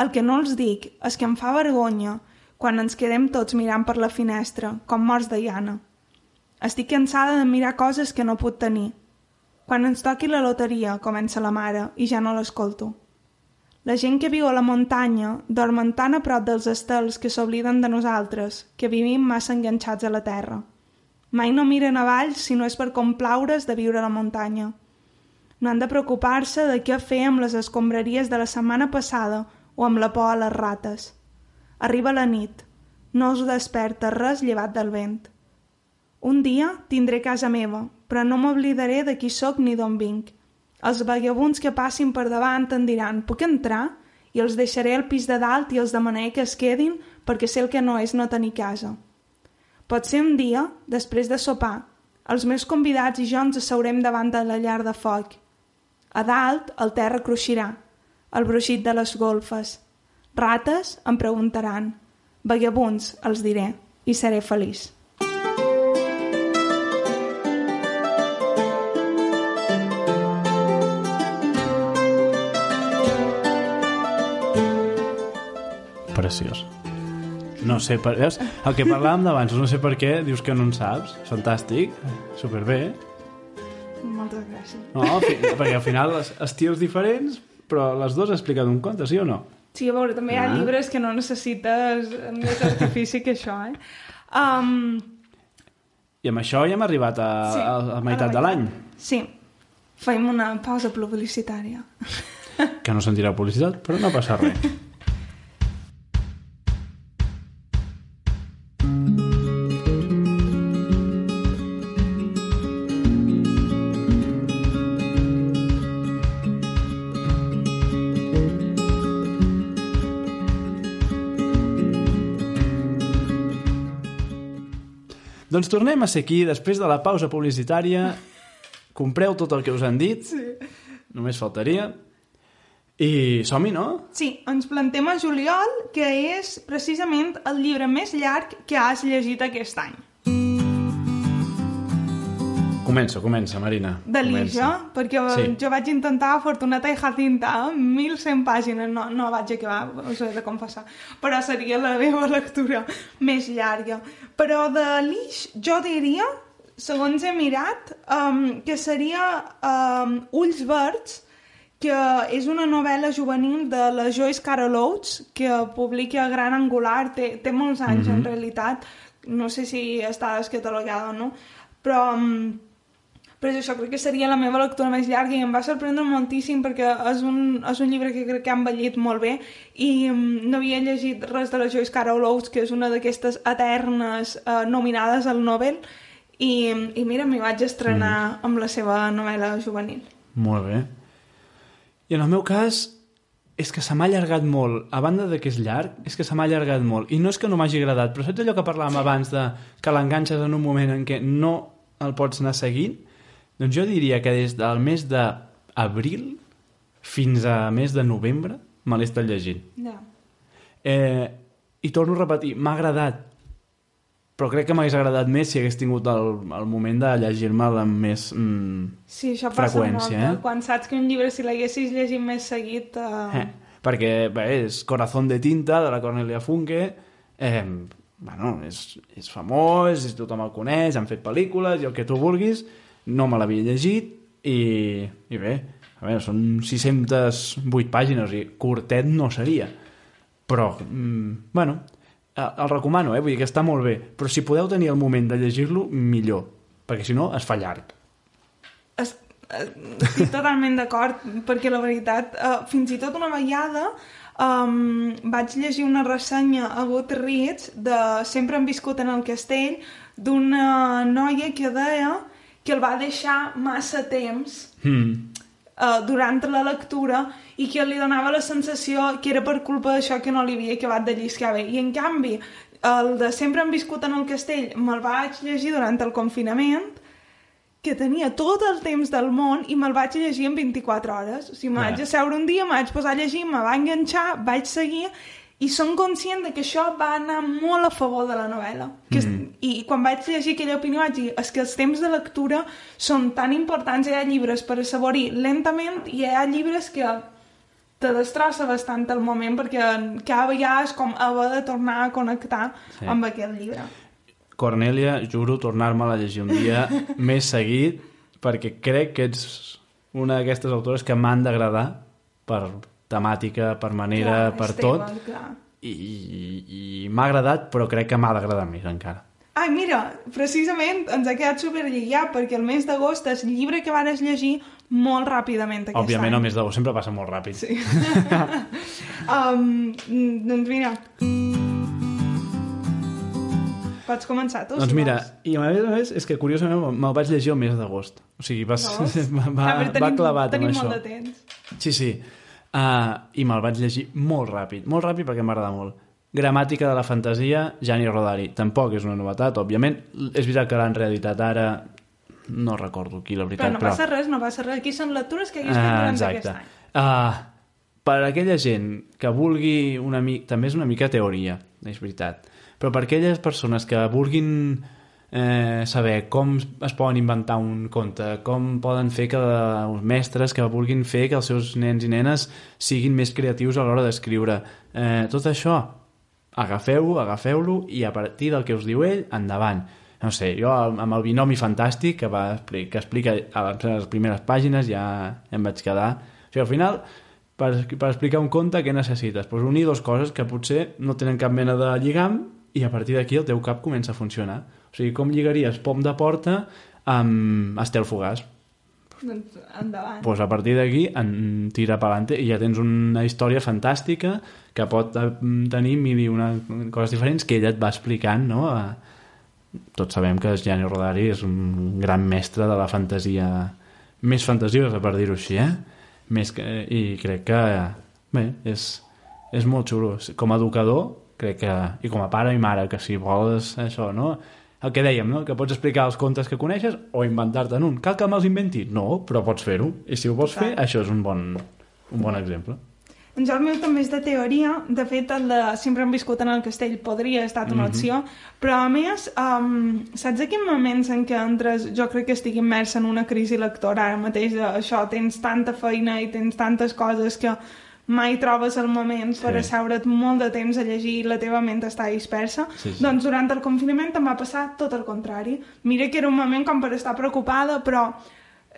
El que no els dic és que em fa vergonya quan ens quedem tots mirant per la finestra, com morts de llana. Estic cansada de mirar coses que no puc tenir. Quan ens toqui la loteria, comença la mare, i ja no l'escolto. La gent que viu a la muntanya dormen tan a prop dels estels que s'obliden de nosaltres, que vivim massa enganxats a la terra. Mai no miren avall si no és per complaure's de viure a la muntanya. No han de preocupar-se de què fer amb les escombraries de la setmana passada o amb la por a les rates. Arriba la nit. No us desperta res llevat del vent. Un dia tindré casa meva, però no m'oblidaré de qui sóc ni d'on vinc. Els vagabunds que passin per davant em diran «Puc entrar?» i els deixaré al pis de dalt i els demanaré que es quedin perquè sé el que no és no tenir casa. Pot ser un dia, després de sopar, els meus convidats i jo ens asseurem davant de la llar de foc. A dalt, el terra cruixirà, el bruixit de les golfes. Rates em preguntaran. Vagabunds, els diré, i seré feliç. Preciós. No sé, per... veus? El que parlàvem d'abans, no sé per què, dius que no en saps. Fantàstic, superbé. Moltes gràcies. No, fi... perquè al final es- estils diferents, però les dues expliquen un conte, sí o no? Sí, a veure, també hi ha Ah. llibres que no necessites més artifici que això, eh? Um, I amb això ja hem arribat a, Sí, a, a a la meitat de meitat. l'any. sí, fem una pausa publicitària. Que no sentirà publicitat, però no passa res. Doncs tornem a ser aquí, després de la pausa publicitària. Compreu tot el que us han dit. Sí. Només faltaria. I som-hi, no? Sí, ens plantem a juliol, que és precisament el llibre més llarg que has llegit aquest any. Comença, comença, Marina. Delícia, Comença. perquè Sí. jo vaig intentar Fortunata i Jacinta, 1.100 pàgines, no, no vaig acabar, us he de confessar, però seria la meva lectura més llarga. Però de l'Ix, jo diria, segons he mirat, um, que seria um, Ulls Verds, que és una novel·la juvenil de la Joyce Carol Oates, que publica Gran Angular, té, té molts anys en realitat, no sé si està descatalogada o no, però, um, però és això, crec que seria la meva lectura més llarga i em va sorprendre moltíssim perquè és un, és un llibre que crec que ha envellit molt bé i um, no havia llegit res de la Joyce Carol Oates, que és una d'aquestes eternes uh, nominades al Nobel i, i mira, m'hi vaig estrenar amb la seva novel·la juvenil. Molt bé. I en el meu cas, és que se m'ha allargat molt. A banda de que és llarg, és que se m'ha allargat molt. I no és que no m'hagi agradat, però saps allò que parlàvem abans de que l'enganxes en un moment en què no el pots anar seguint? Doncs jo diria que des del mes d'abril fins a mes de novembre me l'he estat llegint. Ja. Eh, I torno a repetir, m'ha agradat, però crec que m'hagués agradat més si hagués tingut el, el moment de llegir-me'l amb més... Mm, Sí, això passa Freqüència, molt. eh? Quan saps que un llibre, si l'haguessis llegit més seguit... Uh... Eh, perquè bé, és Corazón de tinta, de la Cornelia Funke, eh, bueno, és, és famós, és, tothom el coneix, han fet pel·lícules i el que tu vulguis, no me l'havia llegit i, i bé, a veure, són 608 pàgines i curtet no seria. Però, mm, bueno, eh, el recomano, eh? vull dir que està molt bé, però si podeu tenir el moment de llegir-lo, millor, perquè si no es fa llarg. Es, eh, estic totalment d'acord, perquè la veritat, uh, fins i tot una vegada um, vaig llegir una ressenya a Goodreads de Sempre han viscut en el castell d'una noia que deia que el va deixar massa temps Mm. uh, durant la lectura i que li donava la sensació que era per culpa d'això que no li havia acabat de lliscar bé. I en canvi, el de Sempre han viscut en el castell me'l vaig llegir durant el confinament que tenia tot el temps del món i me'l vaig llegir en 24 hores. O sigui, me vaig Ja. asseure un dia, me vaig posar a llegir, me va enganxar, vaig seguir i som conscient de que això va anar molt a favor de la novel·la. Que, mm. I quan vaig llegir aquella opinió vaig dir és que els temps de lectura són tan importants, hi ha llibres per assaborir lentament i hi ha llibres que te destrossa bastant el moment perquè cada vegada és com haver de tornar a connectar Sí. sí. amb aquest llibre. Cornèlia, juro tornar-me-la a llegir un dia més seguit, perquè crec que ets una d'aquestes autores que m'han d'agradar per temàtica, per manera, Clar, per tot, teva, clar. i, i, i m'ha agradat, però crec que m'ha d'agradar més encara. Ai, mira, precisament ens ha quedat superlligat perquè el mes d'agost és llibre que vares llegir molt ràpidament aquest Òbviament, any. el mes d'agost sempre passa molt ràpid. Sí. um, doncs mira... Pots començar tu, Doncs si mira, vols. i a més a més, és que curiosament me'l vaig llegir el mes d'agost. O sigui, va, va, va, va tenim, clavat amb tenim això. molt de temps. Sí, sí. Uh, I me'l vaig llegir molt ràpid. Molt ràpid perquè m'agrada molt. Gramàtica de la fantasia, Gianni Rodari. Tampoc és una novetat, òbviament. És veritat que l'han reeditat ara... No recordo qui, la Però veritat. no passa res, no passa res. Aquí són lectures que hagués fet Ah, durant exacte. aquest any. Uh, per aquella gent que vulgui una mica... També és una mica teoria, és veritat. Però per aquelles persones que vulguin eh, saber com es poden inventar un conte, com poden fer que els mestres que vulguin fer que els seus nens i nenes siguin més creatius a l'hora d'escriure. Eh, tot això, agafeu-ho, agafeu-lo i a partir del que us diu ell, endavant. No sé, jo amb el binomi fantàstic que, va, que explica a les primeres pàgines ja em vaig quedar... O sigui, al final, per, per explicar un conte, què necessites? Pues unir dues coses que potser no tenen cap mena de lligam i a partir d'aquí el teu cap comença a funcionar. O sigui, com lligaries pom de porta amb estel fugaç? Doncs endavant. pues a partir d'aquí en tira pelante i ja tens una història fantàstica que pot eh, tenir mil i una coses diferents que ella et va explicant no? Eh, tots sabem que Gianni Rodari és un gran mestre de la fantasia més fantasiosa per dir-ho així eh? més que, i crec que bé, és, és molt xulo com a educador crec que, i com a pare i mare que si vols això, no? El que dèiem, no? que pots explicar els contes que coneixes o inventar-te'n un. Cal que me'ls inventi? No, però pots fer-ho. I si ho vols fer, això és un bon, un bon exemple. Doncs el meu també és de teoria. De fet, el de Sempre han viscut en el castell podria haver estat una Mhm. opció, però a més, um, saps aquells moments en què entres, jo crec que estic immersa en una crisi lectora ara mateix, de això, tens tanta feina i tens tantes coses que mai trobes el moment per Sí. asseure't molt de temps a llegir i la teva ment està dispersa, Sí, sí. doncs durant el confinament em va passar tot el contrari. Mira que era un moment com per estar preocupada, però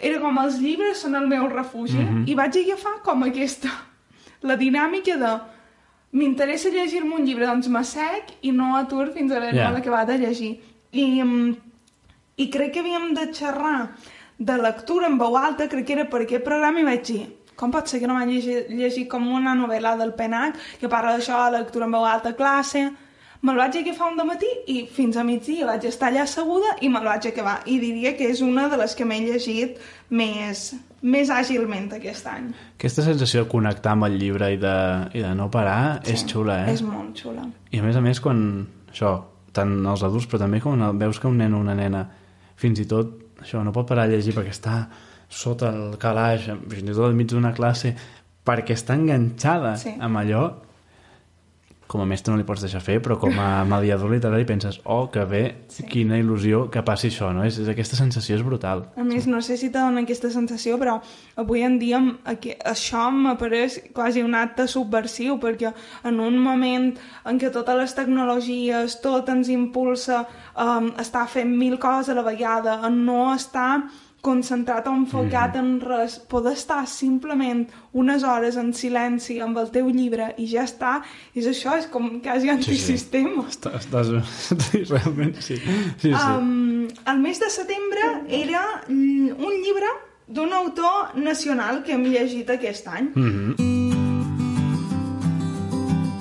era com els llibres són el meu refugi Mhm. i vaig agafar com aquesta la dinàmica de m'interessa llegir-me un llibre, doncs m'assec i no atur fins a Ja. yeah. acabat de llegir. I, mm, I crec que havíem de xerrar de lectura en veu alta, crec que era per aquest programa, i vaig dir, com pot ser que no vaig llegir, llegir com una novel·la del PENAC que parla d'això, de lectura en veu alta a classe... Me'l vaig agafar un matí i fins a migdia vaig estar allà asseguda i me'l vaig acabar. I diria que és una de les que m'he llegit més, més àgilment aquest any. Aquesta sensació de connectar amb el llibre i de, i de no parar és xula, eh? És molt xula. I a més a més, quan... Això, tant els adults, però també quan veus que un nen o una nena fins i tot, això, no pot parar de llegir perquè està sota el calaix, fins i tot enmig d'una classe, perquè està enganxada Sí. amb allò, com a mestre no li pots deixar fer, però com a mediador literari penses, oh, que bé, Sí. quina il·lusió que passi això, no? És, és, aquesta sensació és brutal. A més, no sé si te dona aquesta sensació, però avui en dia em- aqu- això m'apareix quasi un acte subversiu, perquè en un moment en què totes les tecnologies, tot ens impulsa um, a estar fent mil coses a la vegada, a no estar concentrat o enfocat Mhm. en res, poder estar simplement unes hores en silenci amb el teu llibre i ja està, és això, és com quasi antisistema. Estàs, estàs... sí, realment, sí. sí, sí. Um, el mes de setembre era mm, un llibre d'un autor nacional que hem llegit aquest any. Mm -hmm.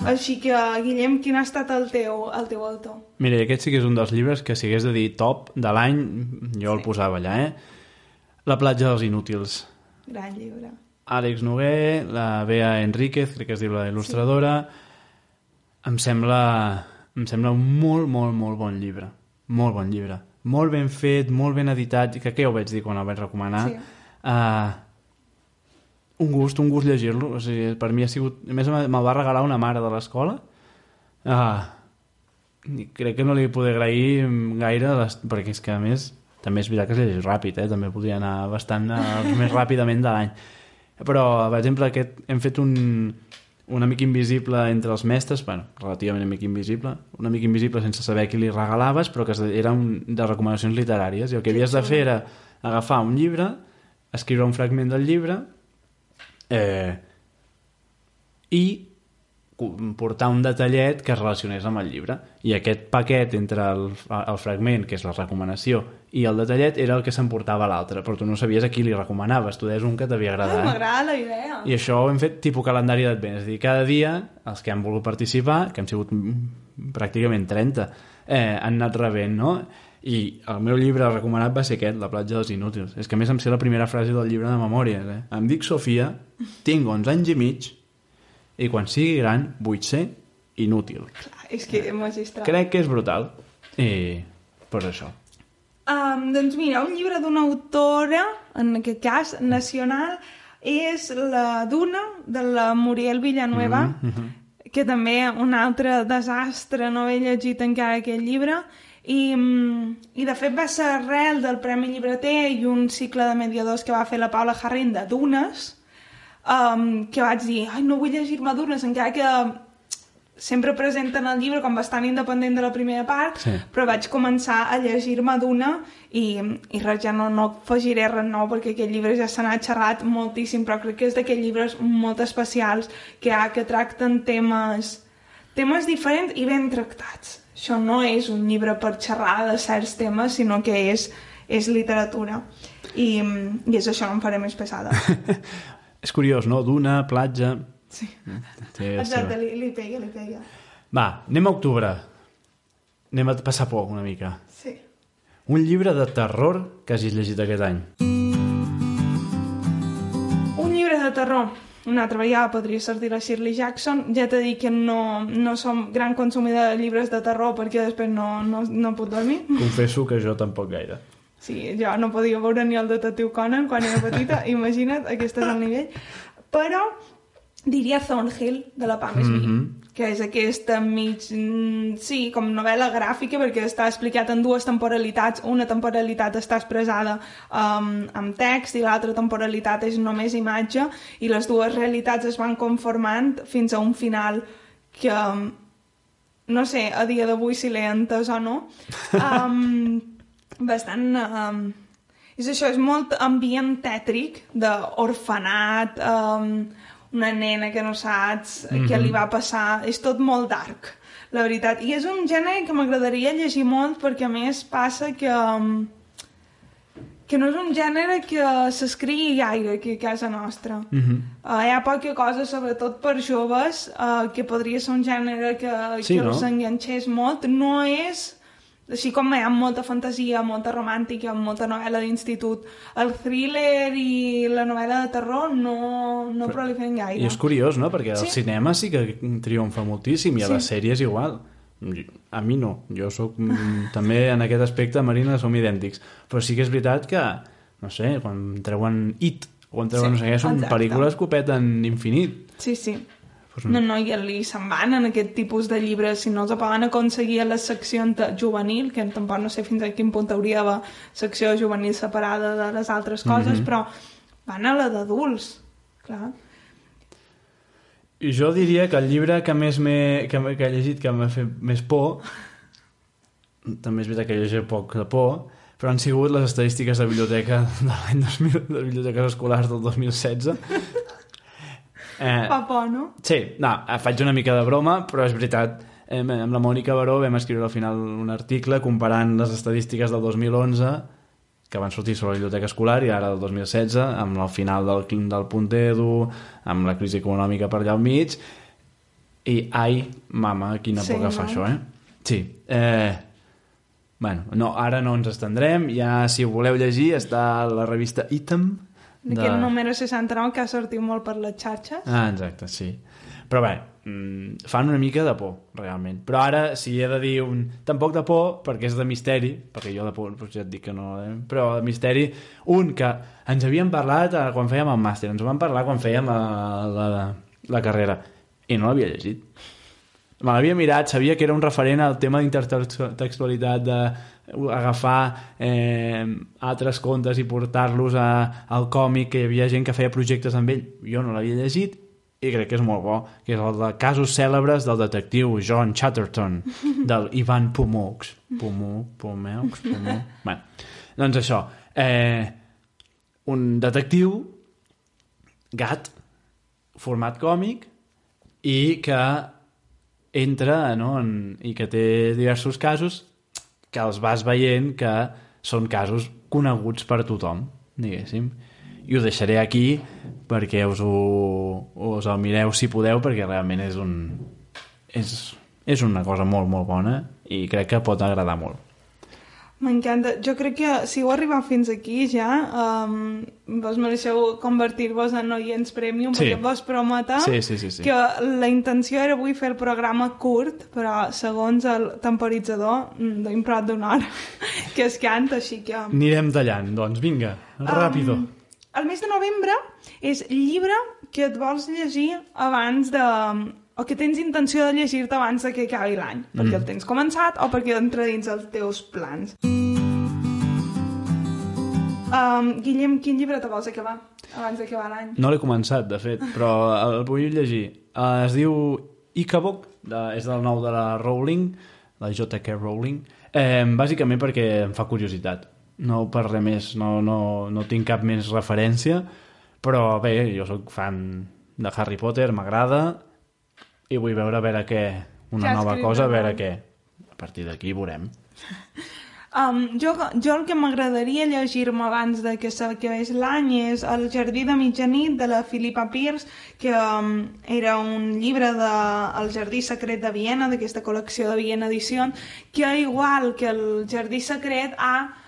Així que, Guillem, quin ha estat el teu, el teu autor? Mira, aquest sí que és un dels llibres que si hagués de dir top de l'any, jo el posava allà, eh? La platja dels inútils. Gran llibre. Àlex Noguer, la Bea Enríquez, crec que es diu la il·lustradora. Em sembla, em sembla un molt, molt, molt bon llibre. Molt bon llibre. Molt ben fet, molt ben editat, que, ja ho vaig dir quan el vaig recomanar. Sí. Uh, un gust, un gust llegir-lo. O sigui, per mi ha sigut... A més, me- me'l va regalar una mare de l'escola. Uh, crec que no li puc agrair gaire, les, perquè és que, a més, també és veritat que es llegeix ràpid, eh? també podria anar bastant uh, més ràpidament de l'any. Però, per exemple, aquest, hem fet un, un amic invisible entre els mestres, bueno, relativament amic invisible, un amic invisible sense saber qui li regalaves, però que era un, de recomanacions literàries, i el que havies de fer era agafar un llibre, escriure un fragment del llibre, eh, i portar un detallet que es relacionés amb el llibre. I aquest paquet entre el, el fragment, que és la recomanació, i el detallet era el que s'emportava l'altre, però tu no sabies a qui li recomanaves, tu deies un que t'havia agradat. m'agrada la idea. I això ho hem fet tipus calendari d'advent, és a dir, cada dia els que han volgut participar, que han sigut pràcticament 30, eh, han anat rebent, no? I el meu llibre recomanat va ser aquest, La platja dels inútils. És que a més em sé la primera frase del llibre de memòria. Eh? Em dic Sofia, tinc 11 anys i mig, i quan sigui gran vull ser inútil. Clar, és que magistral. Crec que és brutal. I per això. Um, doncs mira, un llibre d'una autora, en aquest cas, nacional, és La Duna, de la Muriel Villanueva, Mm -hmm. que també un altre desastre, no he llegit encara aquest llibre, i, mm, i de fet va ser arrel del Premi Llibreter i un cicle de mediadors que va fer la Paula Jarrín de Dunes, um, que vaig dir, ai, no vull llegir-me Dunes, encara que sempre presenten el llibre com bastant independent de la primera part, Sí. però vaig començar a llegir-me d'una i, i res, ja no, no afegiré res nou perquè aquest llibre ja se n'ha xerrat moltíssim, però crec que és d'aquests llibres molt especials que, ha, que tracten temes, temes diferents i ben tractats. Això no és un llibre per xerrar de certs temes, sinó que és, és literatura. I, I és això, no em faré més pesada. És curiós, no? Duna, platja... Sí. Té Exacte, seva- li, li pega, li pega. Va, anem a octubre. Anem a passar por una mica. Sí. Un llibre de terror que hagis llegit aquest any. Un llibre de terror. Una altra vegada podria ser dir la Shirley Jackson. Ja t'he dit que no, no som gran consumidor de llibres de terror perquè després no, no, no puc dormir. Confesso que jo tampoc gaire. Sí, jo no podia veure ni el detectiu Conan quan era petita, imagina't, aquest és el nivell. Però diria Thornhill, de la Pam Smith, Mhm. que és aquesta mig... mm, Sí, com novel·la gràfica, perquè està explicat en dues temporalitats. Una temporalitat està expressada um, amb text i l'altra temporalitat és només imatge i les dues realitats es van conformant fins a un final que... um, no sé, a dia d'avui si l'he entès o no. Um, bastant... Um, és això, és molt ambient tètric, d'orfanat, um, una nena que no saps mm -hmm. què li va passar, és tot molt dark, la veritat. I és un gènere que m'agradaria llegir molt perquè a més passa que... Um, que no és un gènere que s'escrigui gaire aquí a casa nostra. Mm -hmm. Uh, hi ha poca cosa, sobretot per joves, uh, que podria ser un gènere que, Sí, que no? els enganxés molt. No és, així com hi ha molta fantasia, molta romàntica, molta novel·la d'institut, el thriller i la novel·la de terror no, no proliferen gaire. I és curiós, no? Perquè el Sí. cinema sí que triomfa moltíssim i a Sí. les sèries igual. A mi no. Jo sóc... mm, també en aquest aspecte, Marina, som idèntics. Però sí que és veritat que, no sé, quan treuen It quan treuen Sí, no sé què, són exacte. pel·lícules que ho peten infinit. Sí, sí. Pues, No, no, i li se'n van en aquest tipus de llibres, si no els poden aconseguir a la secció juvenil, que tampoc no sé fins a quin punt hauria d'haver secció juvenil separada de les altres coses, Mhm. però van a la d'adults, clar. I jo diria que el llibre que més m'he que, que he llegit que m'ha fet més por també és veritat que llegeixo poc de por però han sigut les estadístiques de biblioteca de l'any 2000, de biblioteques escolars del 2016. Eh, Fa por, no? sí, no, eh, faig una mica de broma, però és veritat. Eh, amb la Mònica Baró vam escriure al final un article comparant les estadístiques del 2011 que van sortir sobre la biblioteca escolar i ara del 2016 amb el final del, del punt edu amb la crisi econòmica per allà al mig i ai, mama, quina Sí, por que fa no? això, eh? Sí. Eh, bueno, no, ara no ens estendrem. Ja, si ho voleu llegir, està la revista Item. D'aquest número 69 que ha sortit molt per les xarxes. Ah, exacte, sí. Però bé, mm, fan una mica de por, realment. Però ara, si he de dir un... Tampoc de por, perquè és de misteri, perquè jo de por doncs ja et dic que no... Eh? Però de misteri, un que ens havien parlat eh, quan fèiem el màster, ens ho van parlar quan fèiem la, la, la carrera, i no l'havia llegit. Me l'havia mirat, sabia que era un referent al tema d'intertextualitat, d'agafar eh, altres contes i portar-los al còmic, que hi havia gent que feia projectes amb ell. Jo no l'havia llegit i crec que és molt bo, que és el de casos cèlebres del detectiu John Chatterton, del Ivan Pomoux. Pomou, Pomeux, Pomou... Bueno, doncs això, eh, un detectiu gat, format còmic, i que entra no, en, i que té diversos casos que els vas veient que són casos coneguts per tothom, diguéssim. I ho deixaré aquí perquè us, ho, us el mireu si podeu, perquè realment és un... És, és una cosa molt, molt bona i crec que pot agradar molt. M'encanta. Jo crec que si heu arribat fins aquí ja, um, vos mereixeu convertir-vos en oients premium, Sí. perquè vos prometo Sí, sí, sí, sí. que la intenció era avui fer el programa curt, però segons el temporitzador mm, doim prop d'una hora que es canta, així que... Anirem tallant, doncs vinga, ràpido. Um, el mes de novembre és llibre que et vols llegir abans de... o que tens intenció de llegir-te abans de que acabi l'any, perquè Mm. el tens començat o perquè entra dins els teus plans. Um, Guillem, quin llibre te vols acabar abans d'acabar l'any? No l'he començat, de fet, però el vull llegir. Uh, es diu Icabok, de, és del nou de la Rowling, la J.K. Rowling, eh, bàsicament perquè em fa curiositat. No per res més, no, no, no tinc cap més referència, però bé, jo sóc fan de Harry Potter, m'agrada, i vull veure a veure què, una Què nova cosa, a veure què. A partir d'aquí veurem. Um, jo, jo el que m'agradaria llegir-me abans de que s'acabés l'any és El jardí de mitjanit de la Philippa Pierce, que um, era un llibre de El jardí secret de Viena, d'aquesta col·lecció de Viena Edició, que igual que el jardí secret ha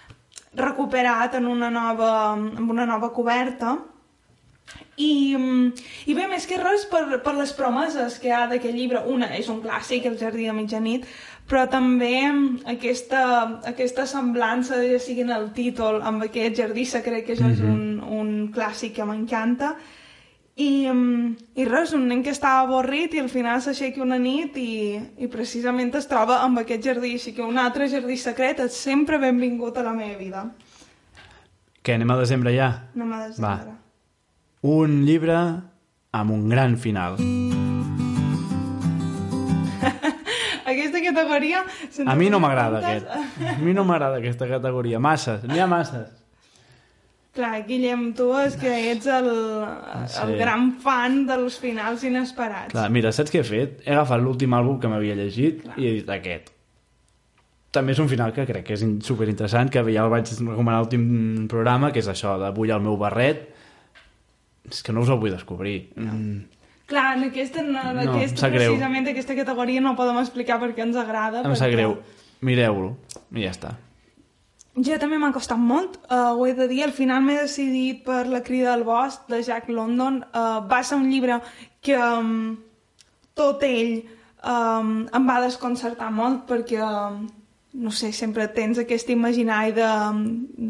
recuperat en una nova, amb una nova coberta i, mm, I bé, més que res per, per les promeses que hi ha d'aquest llibre. Una és un clàssic, El jardí de mitjanit, però també mm, aquesta, aquesta semblança, ja sigui en el títol, amb aquest jardí secret, que això és un, un clàssic que m'encanta. I, mm, I res, un nen que estava avorrit i al final s'aixeca una nit i, i precisament es troba amb aquest jardí, així que un altre jardí secret és sempre benvingut a la meva vida. Què, anem a desembre ja? Anem a desembre. Un llibre amb un gran final. Aquesta categoria... A mi no m'agrada aquest. A mi no m'agrada aquesta categoria. Masses, n'hi ha masses. Clar, Guillem, tu és que ets el, el Sí. gran fan dels finals inesperats. Clar, mira, saps què he fet? He agafat l'últim àlbum que m'havia llegit i he dit aquest. També és un final que crec que és in- superinteressant, que ja el vaig recomanar l'últim programa, que és això, de Vull el meu barret. És que no us el vull descobrir. Mm. Clar, en aquesta, en No, aquesta sap greu. precisament aquesta categoria no podem explicar per què ens agrada. Em sap perquè greu. Mireu-lo. I ja està. Jo també m'ha costat molt, uh, ho he de dir, al final m'he decidit per La crida del bosc, de Jack London. Uh, va ser un llibre que um, tot ell um, em va desconcertar molt perquè, um, no sé, sempre tens aquest imaginari de,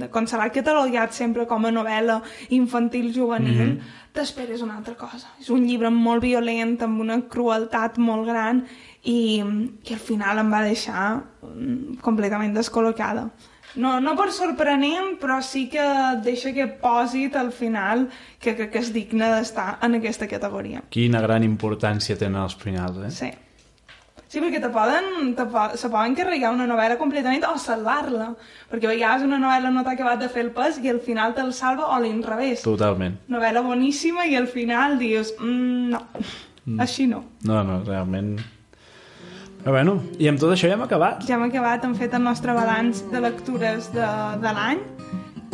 de quan serà catalogat sempre com a novel·la infantil juvenil, mm -hmm. t'esperes una altra cosa. És un llibre molt violent, amb una crueltat molt gran i, i al final em va deixar mm, completament descol·locada. No, no per sorprenent, però sí que deixa aquest pòsit al final que, que, que és digne d'estar en aquesta categoria. Quina gran importància tenen els finals, eh? Sí. Sí, perquè te poden, te po se poden carregar una novel·la completament o salvar-la. Perquè a vegades una novel·la no t'ha acabat de fer el pas i al final te'l salva o l'inrevés. Totalment. Novel·la boníssima i al final dius, mm, no, mm. així no. No, no, realment... Però bueno, i amb tot això ja hem acabat. Ja hem acabat, hem fet el nostre balanç de lectures de, de l'any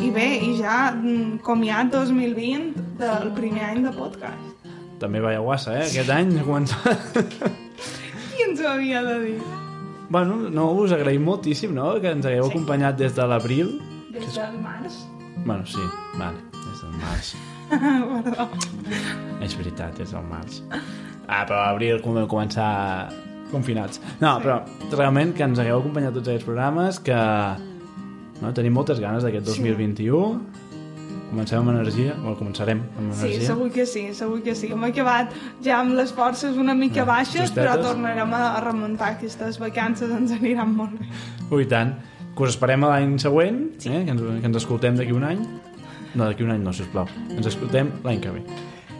i bé, i ja mm, comiat 2020 del primer any de podcast. També vaya guassa, eh? Aquest any ha començat... Qui ens ho havia de dir? Bueno, no, us agraïm moltíssim, no?, que ens hagueu Sí. acompanyat des de l'abril. Des del març. Bueno, sí, vale, des del març. Perdó. És veritat, és el març. Ah, però a l'abril com vam començar confinats. No, Sí. però realment que ens hagueu acompanyat tots aquests programes, que no, tenim moltes ganes d'aquest 2021. Comencem amb energia, o començarem amb Sí, energia. segur que sí, segur que sí. Hem acabat ja amb les forces una mica Ja, baixes, però justetes. tornarem a, remuntar aquestes vacances, ens aniran molt bé. Ui, tant. Que us esperem a l'any següent, sí. eh? que, ens, que ens escoltem d'aquí un any. No, d'aquí un any no, sisplau. Ens escoltem l'any que ve.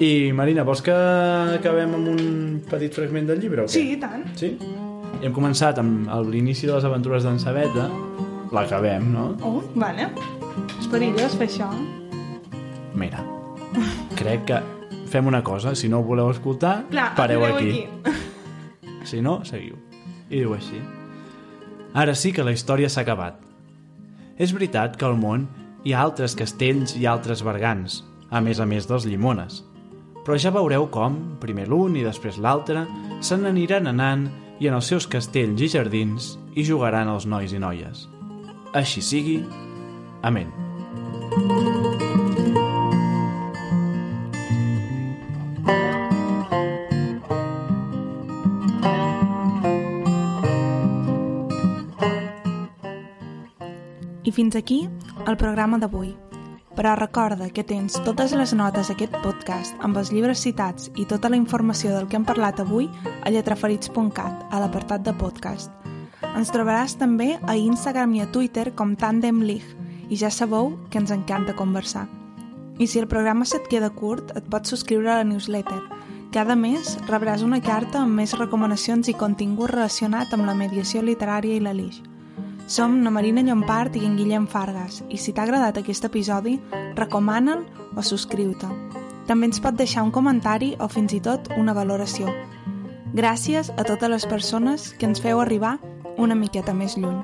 I, Marina, vols que acabem amb un petit fragment del llibre o què? Sí, i tant. Sí? I hem començat amb l'inici de les aventures d'en Sabeta. L'acabem, no? Oh, vale. És perillós fer això. Mira, crec que fem una cosa. Si no ho voleu escoltar, Clar, pareu atureu aquí. Si no, seguiu. I diu així. Ara sí que la història s'ha acabat. És veritat que al món hi ha altres castells i altres bergants, a més a més dels llimones. Però ja veureu com, primer l'un i després l'altre, se n'aniran anant i en els seus castells i jardins hi jugaran els nois i noies. Així sigui. Amén. Fins aquí el programa d'avui. Però recorda que tens totes les notes d'aquest podcast amb els llibres citats i tota la informació del que hem parlat avui a lletraferits.cat, a l'apartat de podcast. Ens trobaràs també a Instagram i a Twitter com Tandem League i ja sabeu que ens encanta conversar. I si el programa se't queda curt, et pots subscriure a la newsletter. Cada mes rebràs una carta amb més recomanacions i contingut relacionat amb la mediació literària i la LIX. Som na Marina Llompart i en Guillem Fargas i si t'ha agradat aquest episodi, recomana'l o subscriu-te. També ens pot deixar un comentari o fins i tot una valoració. Gràcies a totes les persones que ens feu arribar una miqueta més lluny.